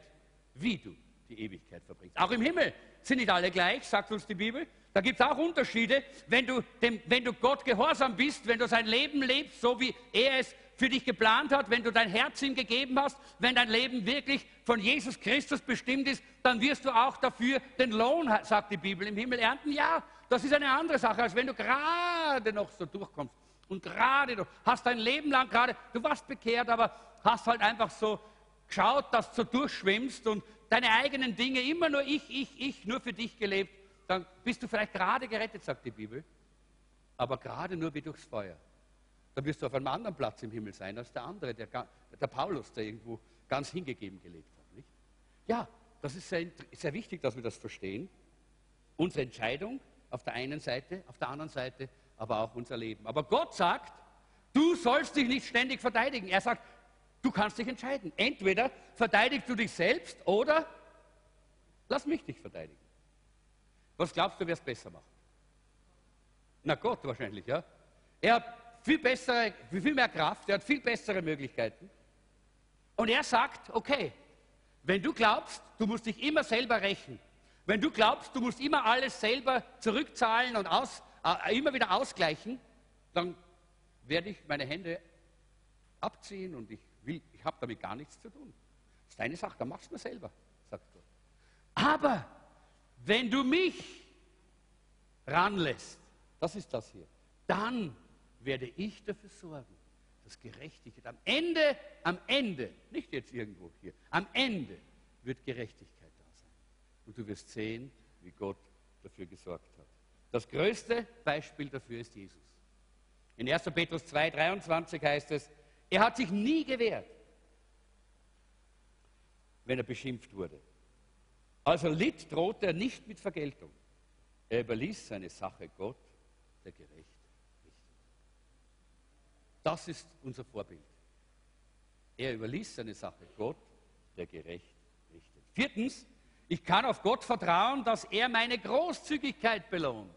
wie du die Ewigkeit verbringst. Auch im Himmel sind nicht alle gleich, sagt uns die Bibel. Da gibt es auch Unterschiede. Wenn du, dem, wenn du Gott gehorsam bist, wenn du sein Leben lebst, so wie er es für dich geplant hat, wenn du dein Herz ihm gegeben hast, wenn dein Leben wirklich von Jesus Christus bestimmt ist, dann wirst du auch dafür den Lohn, sagt die Bibel, im Himmel ernten. Ja, das ist eine andere Sache, als wenn du gerade noch so durchkommst. Und gerade noch, hast dein Leben lang gerade, du warst bekehrt, aber hast halt einfach so geschaut, dass du durchschwimmst und deine eigenen Dinge, immer nur ich, ich, ich, nur für dich gelebt, dann bist du vielleicht gerade gerettet, sagt die Bibel, aber gerade nur wie durchs Feuer. Dann wirst du auf einem anderen Platz im Himmel sein als der andere, der, der Paulus, der irgendwo ganz hingegeben gelebt hat. Nicht? Ja, das ist sehr, sehr wichtig, dass wir das verstehen. Unsere Entscheidung auf der einen Seite, auf der anderen Seite aber auch unser Leben. Aber Gott sagt, du sollst dich nicht ständig verteidigen. Er sagt, du kannst dich entscheiden. Entweder verteidigst du dich selbst oder lass mich dich verteidigen. Was glaubst du, wer es besser macht? Na Gott wahrscheinlich, ja. Er hat viel bessere, viel mehr Kraft, er hat viel bessere Möglichkeiten. Und er sagt, okay, wenn du glaubst, du musst dich immer selber rächen, wenn du glaubst, du musst immer alles selber zurückzahlen und aus, immer wieder ausgleichen, dann werde ich meine Hände abziehen und ich ich habe damit gar nichts zu tun. Das ist deine Sache, dann machst du mir selber, sagt Gott. Aber wenn du mich ranlässt, das ist das hier, dann werde ich dafür sorgen, dass Gerechtigkeit am Ende, am Ende, nicht jetzt irgendwo hier, am Ende wird Gerechtigkeit da sein. Und du wirst sehen, wie Gott dafür gesorgt hat. Das größte Beispiel dafür ist Jesus. In 1. Petrus 2, 23 heißt es, er hat sich nie gewehrt, wenn er beschimpft wurde. Also litt drohte er nicht mit Vergeltung. Er überließ seine Sache Gott, der gerecht richtet. Das ist unser Vorbild. Er überließ seine Sache Gott, der gerecht richtet. Viertens, ich kann auf Gott vertrauen, dass er meine Großzügigkeit belohnt.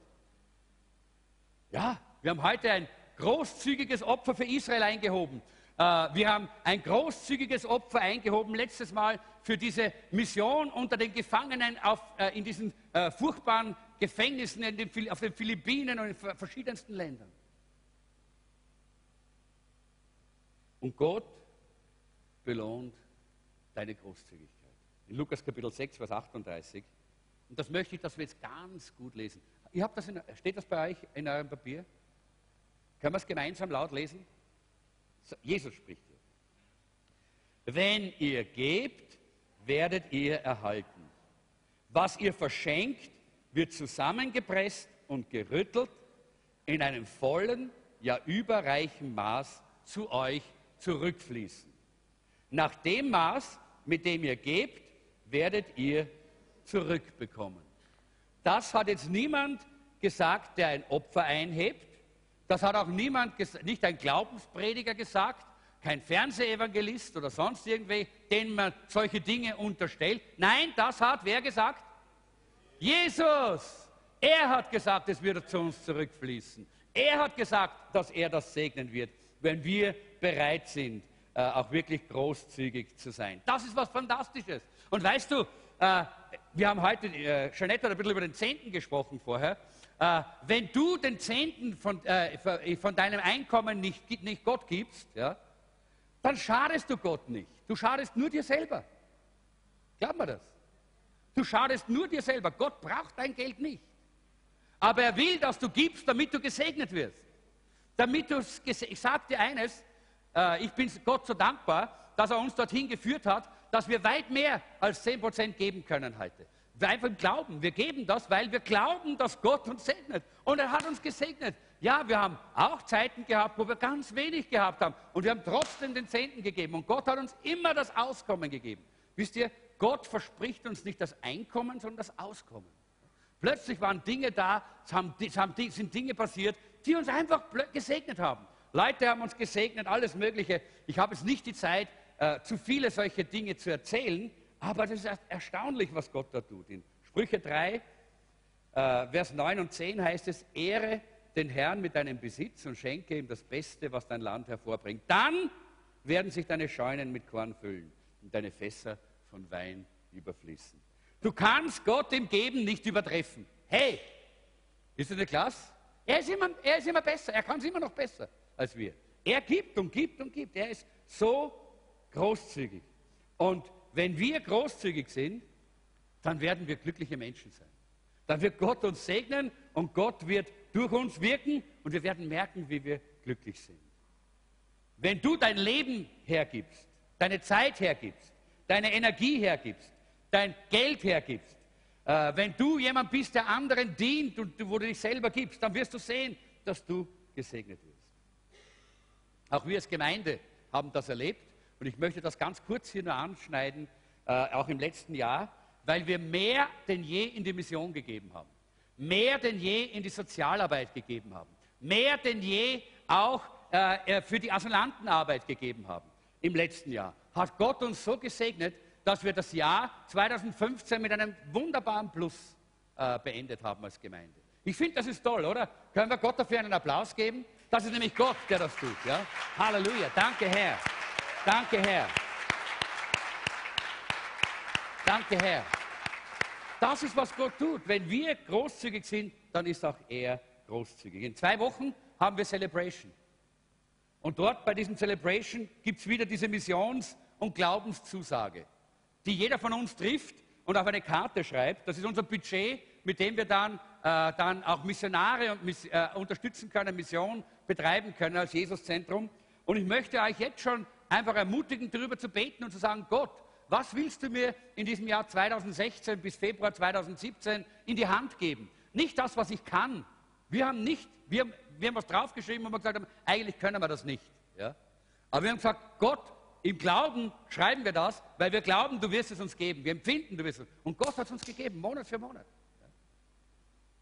Ja, wir haben heute ein großzügiges Opfer für Israel eingehoben. Äh, wir haben ein großzügiges Opfer eingehoben letztes Mal für diese Mission unter den Gefangenen auf, äh, in diesen äh, furchtbaren Gefängnissen den, auf den Philippinen und in verschiedensten Ländern. Und Gott belohnt deine Großzügigkeit. In Lukas Kapitel 6, Vers 38. Und das möchte ich, dass wir jetzt ganz gut lesen. Ihr das in, steht das bei euch in eurem Papier? Können wir es gemeinsam laut lesen? Jesus spricht hier. Wenn ihr gebt, werdet ihr erhalten. Was ihr verschenkt, wird zusammengepresst und gerüttelt in einem vollen, ja überreichen Maß zu euch zurückfließen. Nach dem Maß, mit dem ihr gebt, werdet ihr zurückbekommen. Das hat jetzt niemand gesagt, der ein Opfer einhebt. Das hat auch niemand, nicht ein Glaubensprediger gesagt, kein Fernsehevangelist oder sonst irgendwer, den man solche Dinge unterstellt. Nein, das hat wer gesagt? Jesus. Er hat gesagt, es würde zu uns zurückfließen. Er hat gesagt, dass er das segnen wird, wenn wir bereit sind, äh, auch wirklich großzügig zu sein. Das ist was Fantastisches. Und weißt du, äh, wir haben heute, äh, Jeanette hat ein bisschen über den Zehnten gesprochen vorher. Äh, wenn du den Zehnten von, äh, von deinem Einkommen nicht, nicht Gott gibst, ja, dann schadest du Gott nicht. Du schadest nur dir selber. Glaub mir das. Du schadest nur dir selber. Gott braucht dein Geld nicht. Aber er will, dass du gibst, damit du gesegnet wirst. Damit du, ich sage dir eines, äh, ich bin Gott so dankbar, dass er uns dorthin geführt hat, dass wir weit mehr als 10% geben können heute. Wir einfach glauben, wir geben das, weil wir glauben, dass Gott uns segnet. Und er hat uns gesegnet. Ja, wir haben auch Zeiten gehabt, wo wir ganz wenig gehabt haben. Und wir haben trotzdem den Zehnten gegeben. Und Gott hat uns immer das Auskommen gegeben. Wisst ihr, Gott verspricht uns nicht das Einkommen, sondern das Auskommen. Plötzlich waren Dinge da, es, haben, es haben, sind Dinge passiert, die uns einfach gesegnet haben. Leute haben uns gesegnet, alles Mögliche. Ich habe jetzt nicht die Zeit, äh, zu viele solche Dinge zu erzählen, aber das ist erstaunlich, was Gott da tut. In Sprüche 3, äh, Vers 9 und 10 heißt es, Ehre den Herrn mit deinem Besitz und schenke ihm das Beste, was dein Land hervorbringt. Dann werden sich deine Scheunen mit Korn füllen und deine Fässer von Wein überfließen. Du kannst Gott im Geben nicht übertreffen. Hey, ist das nicht klasse? Er ist, immer, er ist immer besser, er kann es immer noch besser als wir. Er gibt und gibt und gibt. Er ist so großzügig. Und wenn wir großzügig sind, dann werden wir glückliche Menschen sein. Dann wird Gott uns segnen und Gott wird durch uns wirken und wir werden merken, wie wir glücklich sind. Wenn du dein Leben hergibst, deine Zeit hergibst, deine Energie hergibst, dein Geld hergibst, äh, wenn du jemand bist, der anderen dient und wo du dich selber gibst, dann wirst du sehen, dass du gesegnet wirst. Auch wir als Gemeinde haben das erlebt und ich möchte das ganz kurz hier nur anschneiden, äh, auch im letzten Jahr, weil wir mehr denn je in die Mission gegeben haben, mehr denn je in die Sozialarbeit gegeben haben, mehr denn je auch äh, äh, für die Asylantenarbeit gegeben haben im letzten Jahr, hat Gott uns so gesegnet, dass wir das Jahr 2015 mit einem wunderbaren Plus äh, beendet haben als Gemeinde. Ich finde, das ist toll, oder? Können wir Gott dafür einen Applaus geben? Das ist nämlich Gott, der das tut. Ja? Halleluja. Danke, Herr. Danke, Herr. Danke, Herr. Das ist, was Gott tut. Wenn wir großzügig sind, dann ist auch er großzügig. In zwei Wochen haben wir Celebration. Und dort bei diesem Celebration gibt es wieder diese Missions- und Glaubenszusage, die jeder von uns trifft und auf eine Karte schreibt. Das ist unser Budget, mit dem wir dann, äh, dann auch Missionare und, äh, unterstützen können, Mission betreiben können als Jesuszentrum. Und ich möchte euch jetzt schon einfach ermutigen, darüber zu beten und zu sagen, Gott, was willst du mir in diesem Jahr 2016 bis Februar 2017 in die Hand geben? Nicht das, was ich kann. Wir haben nicht, wir, wir haben was draufgeschrieben und wir gesagt haben, eigentlich können wir das nicht. Ja? Aber wir haben gesagt, Gott, im Glauben schreiben wir das, weil wir glauben, du wirst es uns geben. Wir empfinden, du wirst es. Und Gott hat es uns gegeben, Monat für Monat. Ja?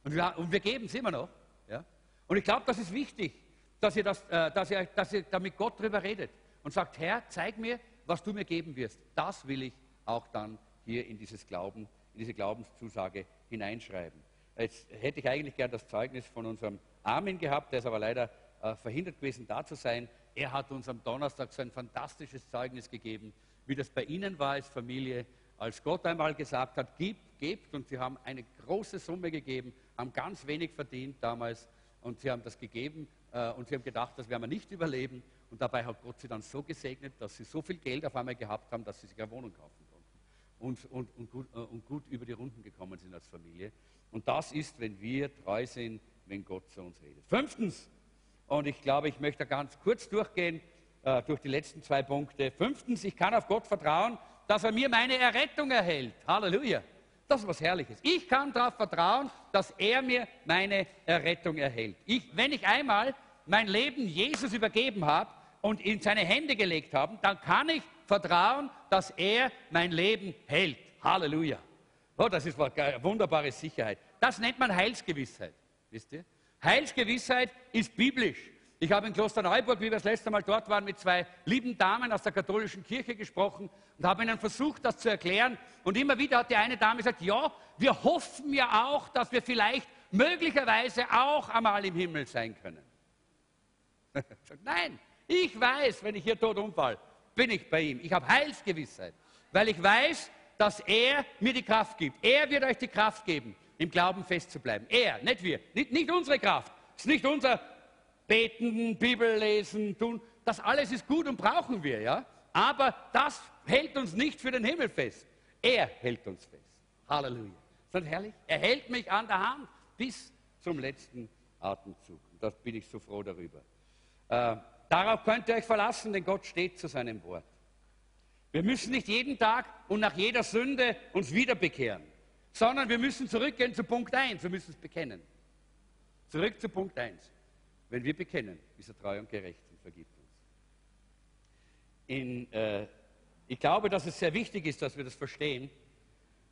Und, wir, und wir geben es immer noch. Ja? Und ich glaube, das ist wichtig, dass ihr, das, äh, dass, ihr, dass ihr da mit Gott drüber redet und sagt, Herr, zeig mir, was du mir geben wirst. Das will ich auch dann hier in dieses Glauben, in diese Glaubenszusage hineinschreiben. Jetzt hätte ich eigentlich gern das Zeugnis von unserem Armin gehabt, der ist aber leider äh, verhindert gewesen, da zu sein. Er hat uns am Donnerstag so ein fantastisches Zeugnis gegeben, wie das bei Ihnen war als Familie, als Gott einmal gesagt hat, gib, gebt, und Sie haben eine große Summe gegeben, haben ganz wenig verdient damals, und Sie haben das gegeben, äh, und Sie haben gedacht, das werden wir nicht überleben, und dabei hat Gott Sie dann so gesegnet, dass Sie so viel Geld auf einmal gehabt haben, dass Sie sich eine Wohnung kaufen konnten und, und, und, gut, äh, und gut über die Runden gekommen sind als Familie. Und das ist, wenn wir treu sind, wenn Gott zu uns redet. Fünftens, und ich glaube, ich möchte ganz kurz durchgehen äh, durch die letzten zwei Punkte. Fünftens, ich kann auf Gott vertrauen, dass er mir meine Errettung erhält. Halleluja. Das ist was Herrliches. Ich kann darauf vertrauen, dass er mir meine Errettung erhält. Ich, wenn ich einmal mein Leben Jesus übergeben habe und in seine Hände gelegt habe, dann kann ich vertrauen, dass er mein Leben hält. Halleluja. Oh, das ist eine wunderbare Sicherheit. Das nennt man Heilsgewissheit. Wisst ihr? Heilsgewissheit ist biblisch. Ich habe in Klosterneuburg, wie wir das letzte Mal dort waren, mit zwei lieben Damen aus der katholischen Kirche gesprochen und habe ihnen versucht, das zu erklären. Und immer wieder hat die eine Dame gesagt, ja, wir hoffen ja auch, dass wir vielleicht möglicherweise auch einmal im Himmel sein können. Nein, ich weiß, wenn ich hier tot umfall, bin ich bei ihm. Ich habe Heilsgewissheit, weil ich weiß, dass er mir die Kraft gibt. Er wird euch die Kraft geben im Glauben festzubleiben. Er, nicht wir, nicht, nicht unsere Kraft. Es ist nicht unser Beten, Bibel lesen, tun. Das alles ist gut und brauchen wir, ja. Aber das hält uns nicht für den Himmel fest. Er hält uns fest. Halleluja. Ist das herrlich? Er hält mich an der Hand bis zum letzten Atemzug. Da bin ich so froh darüber. Äh, darauf könnt ihr euch verlassen, denn Gott steht zu seinem Wort. Wir müssen nicht jeden Tag und nach jeder Sünde uns wieder bekehren sondern wir müssen zurückgehen zu Punkt 1, wir müssen es bekennen. Zurück zu Punkt 1. Wenn wir bekennen, ist er treu und gerecht und vergibt uns. In äh, Ich glaube, dass es sehr wichtig ist, dass wir das verstehen,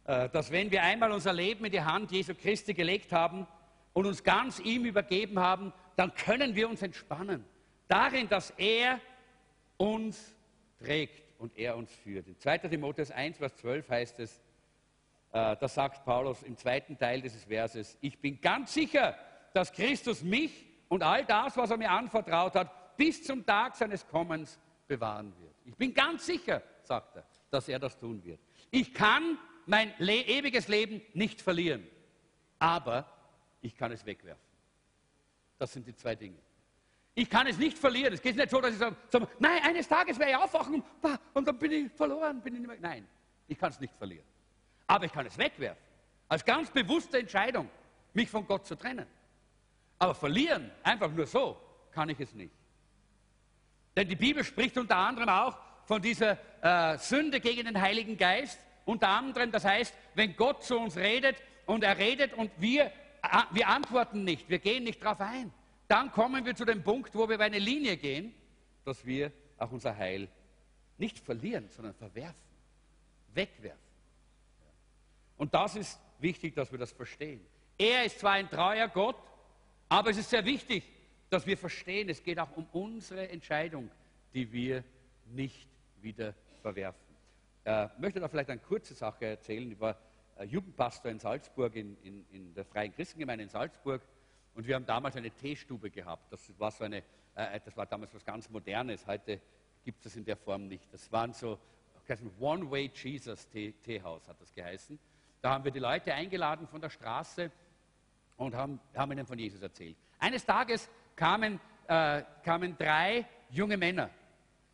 äh, dass wenn wir einmal unser Leben in die Hand Jesu Christi gelegt haben und uns ganz ihm übergeben haben, dann können wir uns entspannen. Darin, dass er uns trägt und er uns führt. In 2. Timotheus 1, Vers 12 heißt es, äh, da sagt Paulus im zweiten Teil dieses Verses, ich bin ganz sicher, dass Christus mich und all das, was er mir anvertraut hat, bis zum Tag seines Kommens bewahren wird. Ich bin ganz sicher, sagt er, dass er das tun wird. Ich kann mein le ewiges Leben nicht verlieren, aber ich kann es wegwerfen. Das sind die zwei Dinge. Ich kann es nicht verlieren. Es geht nicht so, dass ich sage, nein, eines Tages werde ich aufwachen und dann bin ich verloren. Bin ich nicht mehr. Nein, ich kann es nicht verlieren. Aber ich kann es wegwerfen. Als ganz bewusste Entscheidung, mich von Gott zu trennen. Aber verlieren, einfach nur so, kann ich es nicht. Denn die Bibel spricht unter anderem auch von dieser äh, Sünde gegen den Heiligen Geist. Unter anderem, das heißt, wenn Gott zu uns redet und er redet und wir, äh, wir antworten nicht, wir gehen nicht darauf ein, dann kommen wir zu dem Punkt, wo wir über eine Linie gehen, dass wir auch unser Heil nicht verlieren, sondern verwerfen, wegwerfen. Und das ist wichtig, dass wir das verstehen. Er ist zwar ein treuer Gott, aber es ist sehr wichtig, dass wir verstehen, es geht auch um unsere Entscheidung, die wir nicht wieder verwerfen. Äh, ich möchte da vielleicht eine kurze Sache erzählen. Ich war äh, Jugendpastor in Salzburg, in, in, in, der Freien Christengemeinde in Salzburg. Und wir haben damals eine Teestube gehabt. Das war, so eine, äh, das war damals was ganz Modernes. Heute gibt es das in der Form nicht. Das waren so, One-Way Jesus Teehaus hat das geheißen. Da haben wir die Leute eingeladen von der Straße und haben, haben ihnen von Jesus erzählt. Eines Tages kamen, äh, kamen drei junge Männer.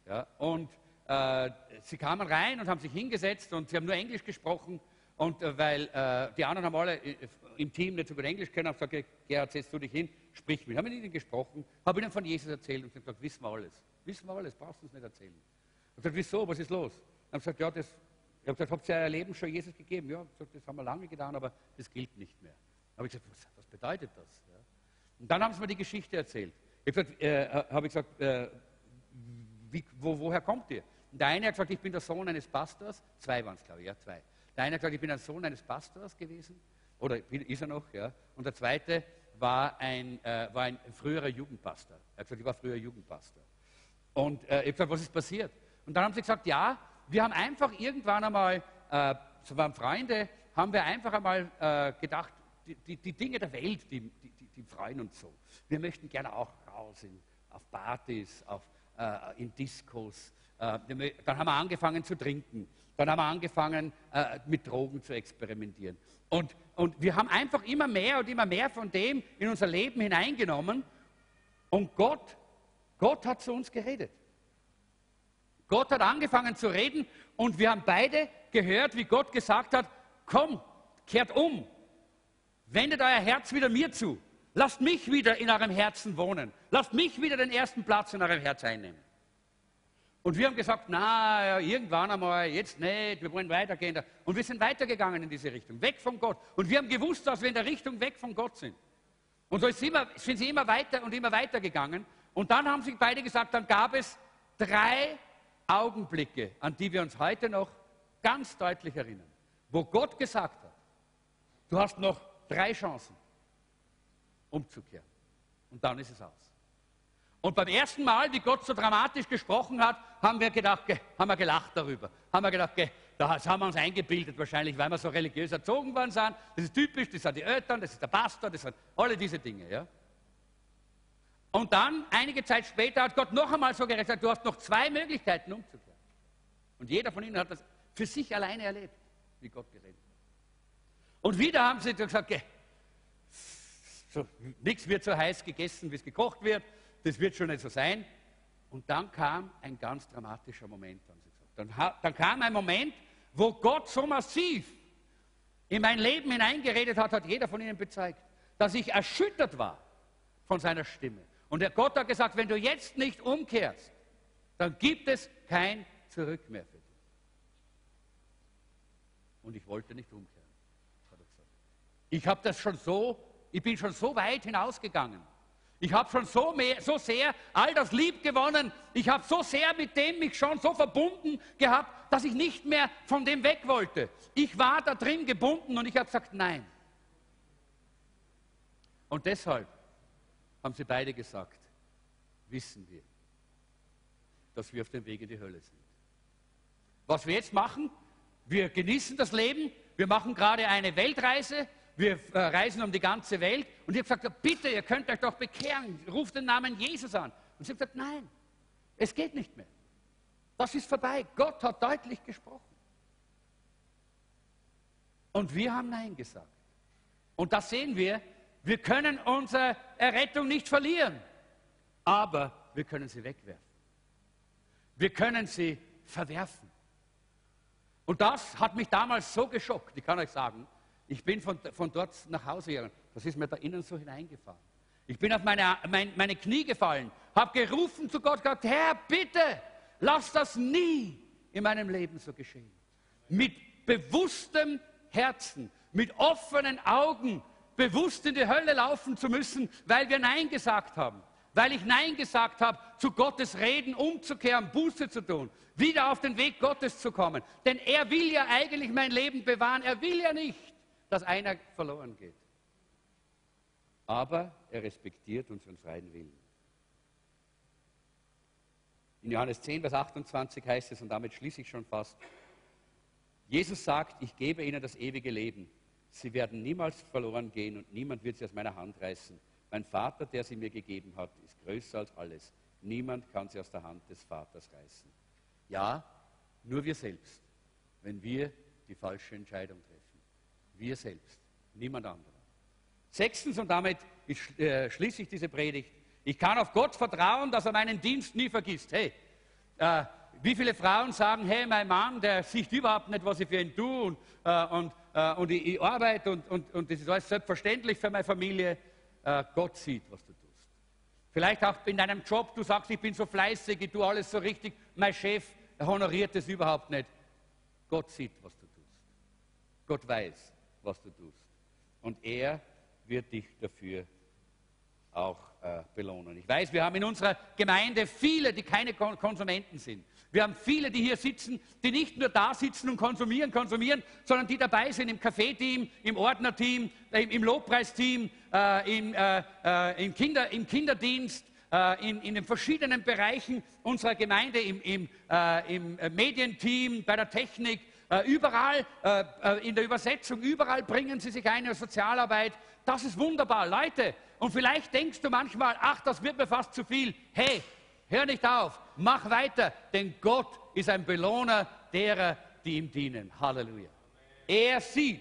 Ja, und äh, sie kamen rein und haben sich hingesetzt und sie haben nur Englisch gesprochen. Und äh, weil äh, die anderen haben alle äh, im Team nicht so gut Englisch können, habe gesagt, Gerhard, setz du dich hin, sprich mit. Haben mit ihnen gesprochen, habe ihnen von Jesus erzählt und gesagt, wissen wir alles. Wissen wir alles, brauchst du uns nicht erzählen. Ich habe gesagt, wieso, was ist los? Dann habe gesagt, ja, das, ich habe gesagt, habt ihr euer Leben schon Jesus gegeben? Ja, gesagt, das haben wir lange getan, aber das gilt nicht mehr. Habe ich gesagt, was, was bedeutet das? Ja. Und dann haben sie mir die Geschichte erzählt. Ich habe gesagt, äh, hab ich gesagt äh, wie, wo, woher kommt ihr? Und der eine hat gesagt, ich bin der Sohn eines Pastors. Zwei waren es, glaube ich, ja, zwei. Der eine hat gesagt, ich bin der Sohn eines Pastors gewesen. Oder ist er noch, ja. Und der zweite war ein, äh, war ein früherer Jugendpastor. Er hat gesagt, ich war früher Jugendpastor. Und äh, ich habe gesagt, was ist passiert? Und dann haben sie gesagt, ja, wir haben einfach irgendwann einmal, äh, so waren Freunde, haben wir einfach einmal äh, gedacht, die, die, die, Dinge der Welt, die, die, die, freuen uns so. Wir möchten gerne auch raus in, auf Partys, auf, äh, in Diskos. Äh, dann haben wir angefangen zu trinken. Dann haben wir angefangen, äh, mit Drogen zu experimentieren. Und, und wir haben einfach immer mehr und immer mehr von dem in unser Leben hineingenommen. Und Gott, Gott hat zu uns geredet. Gott hat angefangen zu reden und wir haben beide gehört, wie Gott gesagt hat, komm, kehrt um, wendet euer Herz wieder mir zu, lasst mich wieder in eurem Herzen wohnen, lasst mich wieder den ersten Platz in eurem Herz einnehmen. Und wir haben gesagt, na, irgendwann einmal, jetzt nicht, wir wollen weitergehen. Und wir sind weitergegangen in diese Richtung, weg von Gott. Und wir haben gewusst, dass wir in der Richtung weg von Gott sind. Und so sind sie immer weiter und immer weiter gegangen. Und dann haben sie beide gesagt, dann gab es drei Augenblicke, an die wir uns heute noch ganz deutlich erinnern, wo Gott gesagt hat, du hast noch drei Chancen, umzukehren. Und dann ist es aus. Und beim ersten Mal, wie Gott so dramatisch gesprochen hat, haben wir, gedacht, haben wir gelacht darüber. Haben wir gedacht, das haben wir uns eingebildet wahrscheinlich, weil wir so religiös erzogen worden sind. Das ist typisch, das sind die Eltern, das ist der Pastor, das sind alle diese Dinge. Ja? Und dann, einige Zeit später, hat Gott noch einmal so gesagt, du hast noch zwei Möglichkeiten umzukehren. Und jeder von ihnen hat das für sich alleine erlebt, wie Gott geredet hat. Und wieder haben sie gesagt, so, nichts wird so heiß gegessen, wie es gekocht wird, das wird schon nicht so sein. Und dann kam ein ganz dramatischer Moment, haben sie gesagt. Dann, dann kam ein Moment, wo Gott so massiv in mein Leben hineingeredet hat, hat jeder von ihnen bezeugt, dass ich erschüttert war von seiner Stimme. Und der Gott hat gesagt, wenn du jetzt nicht umkehrst, dann gibt es kein Zurück mehr für dich. Und ich wollte nicht umkehren, hat er gesagt. Ich habe das schon so, ich bin schon so weit hinausgegangen. Ich habe schon so, mehr, so sehr all das lieb gewonnen. Ich habe so sehr mit dem mich schon so verbunden gehabt, dass ich nicht mehr von dem weg wollte. Ich war da drin gebunden und ich habe gesagt, nein. Und deshalb haben sie beide gesagt, wissen wir, dass wir auf dem Weg in die Hölle sind. Was wir jetzt machen, wir genießen das Leben, wir machen gerade eine Weltreise, wir äh, reisen um die ganze Welt. Und ich habe gesagt, bitte, ihr könnt euch doch bekehren, ruft den Namen Jesus an. Und sie haben gesagt, nein, es geht nicht mehr. Das ist vorbei. Gott hat deutlich gesprochen. Und wir haben Nein gesagt. Und das sehen wir, wir können unsere Errettung nicht verlieren, aber wir können sie wegwerfen. Wir können sie verwerfen. Und das hat mich damals so geschockt, ich kann euch sagen, ich bin von, von dort nach Hause gegangen. Das ist mir da innen so hineingefahren. Ich bin auf meine, mein, meine Knie gefallen, habe gerufen zu Gott, gesagt, Herr, bitte, lass das nie in meinem Leben so geschehen. Mit bewusstem Herzen, mit offenen Augen, bewusst in die Hölle laufen zu müssen, weil wir Nein gesagt haben. Weil ich Nein gesagt habe, zu Gottes Reden umzukehren, Buße zu tun, wieder auf den Weg Gottes zu kommen. Denn er will ja eigentlich mein Leben bewahren. Er will ja nicht, dass einer verloren geht. Aber er respektiert unseren freien Willen. In Johannes 10, Vers 28 heißt es, und damit schließe ich schon fast, Jesus sagt, ich gebe ihnen das ewige Leben. Sie werden niemals verloren gehen und niemand wird sie aus meiner Hand reißen. Mein Vater, der sie mir gegeben hat, ist größer als alles. Niemand kann sie aus der Hand des Vaters reißen. Ja, nur wir selbst, wenn wir die falsche Entscheidung treffen. Wir selbst, niemand anderer. Sechstens, und damit äh, schließe ich diese Predigt, ich kann auf Gott vertrauen, dass er meinen Dienst nie vergisst. Hey, äh, wie viele Frauen sagen, hey, mein Mann, der sieht überhaupt nicht, was ich für ihn tue und, äh, und, äh, und ich, ich, arbeite und, und, und das ist alles selbstverständlich für meine Familie. Äh, Gott sieht, was du tust. Vielleicht auch in deinem Job, du sagst, ich bin so fleißig, ich tue alles so richtig, mein Chef honoriert es überhaupt nicht. Gott sieht, was du tust. Gott weiß, was du tust. Und er wird dich dafür auch äh, belohnen. Ich weiß, wir haben in unserer Gemeinde viele, die keine Konsumenten sind. Wir haben viele, die hier sitzen, die nicht nur da sitzen und konsumieren, konsumieren, sondern die dabei sind im Kaffeeteam, im Ordnerteam, äh, im Lobpreisteam, äh, im, äh, äh, im, Kinder, im, Kinderdienst, äh, in, in, den verschiedenen Bereichen unserer Gemeinde, im, im, im Medienteam, bei der Technik, überall in der Übersetzung, überall bringen sie sich ein in der Sozialarbeit. Das ist wunderbar. Leute, und vielleicht denkst du manchmal, ach, das wird mir fast zu viel. Hey, hör nicht auf, mach weiter, denn Gott ist ein Belohner derer, die ihm dienen. Halleluja. Er sieht,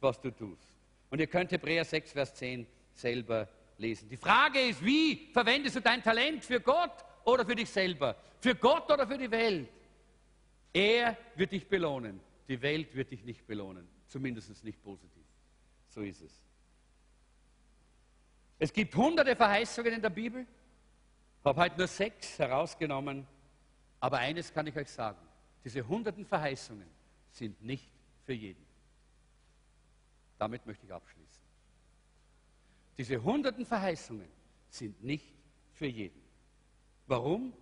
was du tust. Und ihr könnt Hebräer 6, Vers 10 selber lesen. Die Frage ist, wie verwendest du dein Talent für Gott oder für dich selber? Für Gott oder für die Welt? Er wird dich belohnen. Die Welt wird dich nicht belohnen. Zumindest nicht positiv. So ist es. Es gibt hunderte Verheißungen in der Bibel. Ich habe heute nur sechs herausgenommen. Aber eines kann ich euch sagen. Diese hunderten Verheißungen sind nicht für jeden. Damit möchte ich abschließen. Diese hunderten Verheißungen sind nicht für jeden. Warum?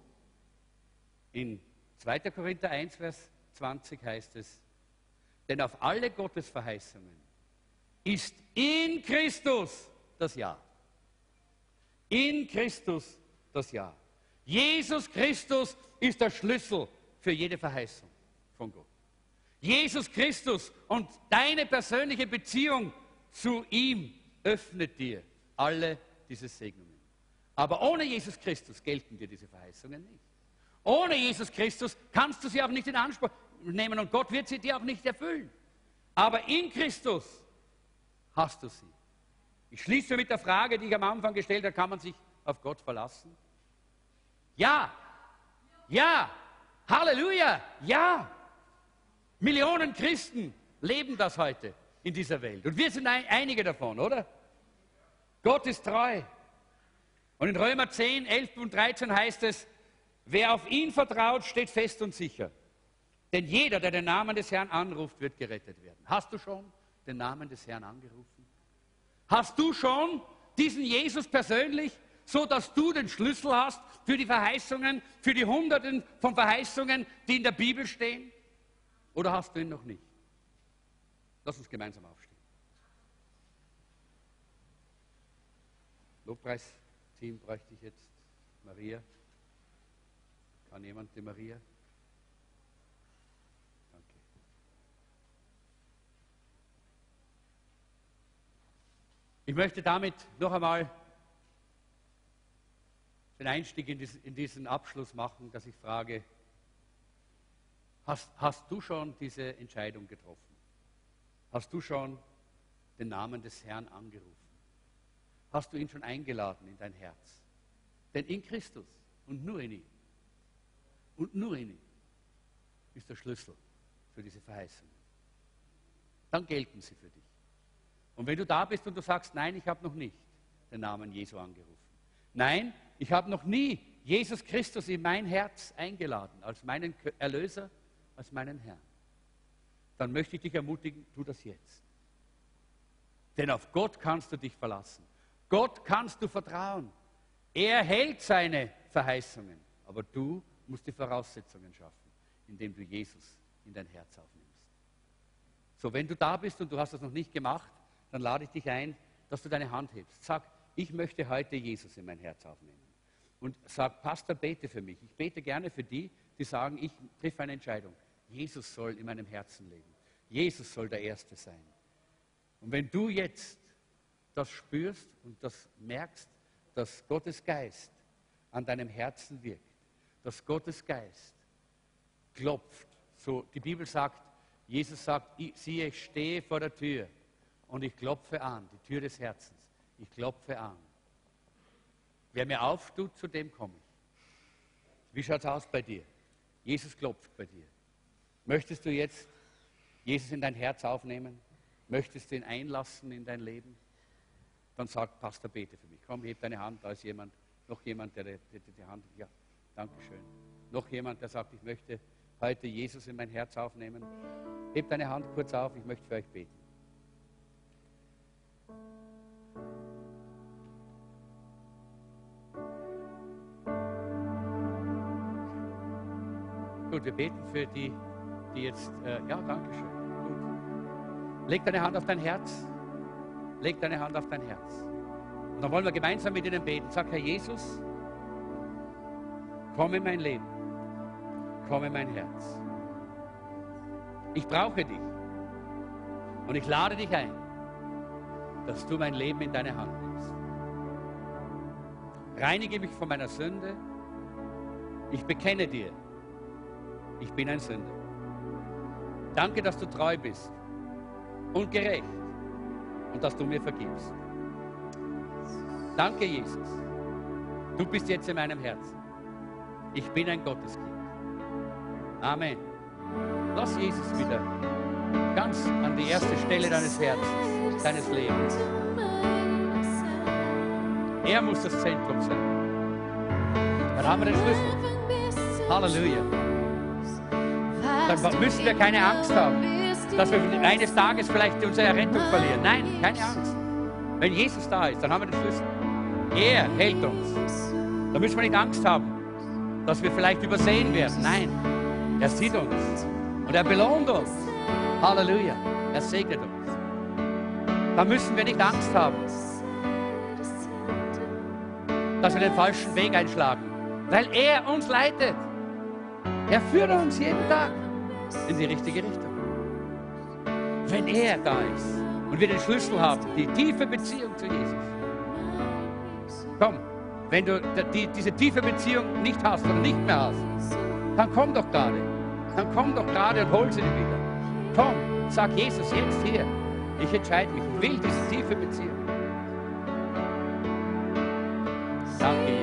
In 2. Korinther 1, Vers 20 heißt es, denn auf alle Gottes Verheißungen ist in Christus das Ja. In Christus das Ja. Jesus Christus ist der Schlüssel für jede Verheißung von Gott. Jesus Christus und deine persönliche Beziehung zu ihm öffnet dir alle diese Segnungen. Aber ohne Jesus Christus gelten dir diese Verheißungen nicht. Ohne Jesus Christus kannst du sie auch nicht in Anspruch nehmen und Gott wird sie dir auch nicht erfüllen. Aber in Christus hast du sie. Ich schließe mit der Frage, die ich am Anfang gestellt habe, kann man sich auf Gott verlassen? Ja, ja, Halleluja, ja. Millionen Christen leben das heute in dieser Welt. Und wir sind ein, einige davon, oder? Gott ist treu. Und in Römer 10, 11 und 13 heißt es, wer auf ihn vertraut, steht fest und sicher. Denn jeder, der den Namen des Herrn anruft, wird gerettet werden. Hast du schon den Namen des Herrn angerufen? Hast du schon diesen Jesus persönlich so dass du den Schlüssel hast für die Verheißungen, für die Hunderten von Verheißungen, die in der Bibel stehen? Oder hast du ihn noch nicht? Lass uns gemeinsam aufstehen. Lobpreisteam bräuchte ich jetzt. Maria. Kann jemand die Maria? Danke. Ich möchte damit noch einmal den Einstieg in, dies, in diesen Abschluss machen, dass ich frage, hast, hast du schon diese Entscheidung getroffen? Hast du schon den Namen des Herrn angerufen? Hast du ihn schon eingeladen in dein Herz? Denn in Christus und nur in ihm und nur in ihm ist der Schlüssel für diese Verheißung. Dann gelten sie für dich. Und wenn du da bist und du sagst, nein, ich habe noch nicht den Namen Jesu angerufen. Nein, ich habe noch nie Jesus Christus in mein Herz eingeladen, als meinen Erlöser, als meinen Herrn. Dann möchte ich dich ermutigen, tu das jetzt. Denn auf Gott kannst du dich verlassen. Gott kannst du vertrauen. Er hält seine Verheißungen, aber du musst die Voraussetzungen schaffen, indem du Jesus in dein Herz aufnimmst. So, wenn du da bist und du hast das noch nicht gemacht, dann lade ich dich ein, dass du deine Hand hebst. Sag, ich möchte heute Jesus in mein Herz aufnehmen. Und sag, Pastor, bete für mich. Ich bete gerne für die, die sagen, ich treffe eine Entscheidung. Jesus soll in meinem Herzen leben. Jesus soll der Erste sein. Und wenn du jetzt das spürst und das merkst, dass Gottes Geist an deinem Herzen wirkt, dass Gottes Geist klopft. So, die Bibel sagt, Jesus sagt, siehe, ich stehe vor der Tür und ich klopfe an, die Tür des Herzens. Ich klopfe an. Wer mir auftut, zu dem komme ich. Wie schaut es aus bei dir? Jesus klopft bei dir. Möchtest du jetzt Jesus in dein Herz aufnehmen? Möchtest du ihn einlassen in dein Leben? dann sagt Pastor, bete für mich. Komm, heb deine Hand, da ist jemand, noch jemand, der die, Hand, ja, danke schön. Noch jemand, der sagt, ich möchte heute Jesus in mein Herz aufnehmen. Heb deine Hand kurz auf, ich möchte für euch beten. Gut, wir beten für die, die jetzt, äh, ja, danke schön. Gut. Leg deine Hand auf dein Herz. Leg deine Hand auf dein Herz. Und dann wollen wir gemeinsam mit ihnen beten. Sag, Herr Jesus, komm in mein Leben. Komm in mein Herz. Ich brauche dich. Und ich lade dich ein, dass du mein Leben in deine Hand nimmst. Reinige mich von meiner Sünde. Ich bekenne dir, ich bin ein Sünder. Danke, dass du treu bist und gerecht und dass du mir vergibst. Danke, Jesus. Du bist jetzt in meinem Herzen. Ich bin ein Gotteskind. Amen. Lass Jesus wieder ganz an die erste Stelle deines Herzens, deines Lebens. Er muss das Zentrum sein. Dann haben wir den Schlüssel. Halleluja. Dann müssen wir keine Angst haben dass wir eines Tages vielleicht unsere Errettung verlieren. Nein, keine Angst. Wenn Jesus da ist, dann haben wir den Schlüssel. Er hält uns. Da müssen wir nicht Angst haben, dass wir vielleicht übersehen werden. Nein, er sieht uns und er belohnt uns. Halleluja. Er segnet uns. Da müssen wir nicht Angst haben, dass wir den falschen Weg einschlagen, weil er uns leitet. Er führt uns jeden Tag in die richtige Richtung. Wenn er da ist und wir den Schlüssel haben, die tiefe Beziehung zu Jesus. Komm, wenn du die, diese tiefe Beziehung nicht hast oder nicht mehr hast, dann komm doch gerade. Dann komm doch gerade und hol sie dir wieder. Komm, sag Jesus jetzt hier. Ich entscheide mich, ich will diese tiefe Beziehung. Danke.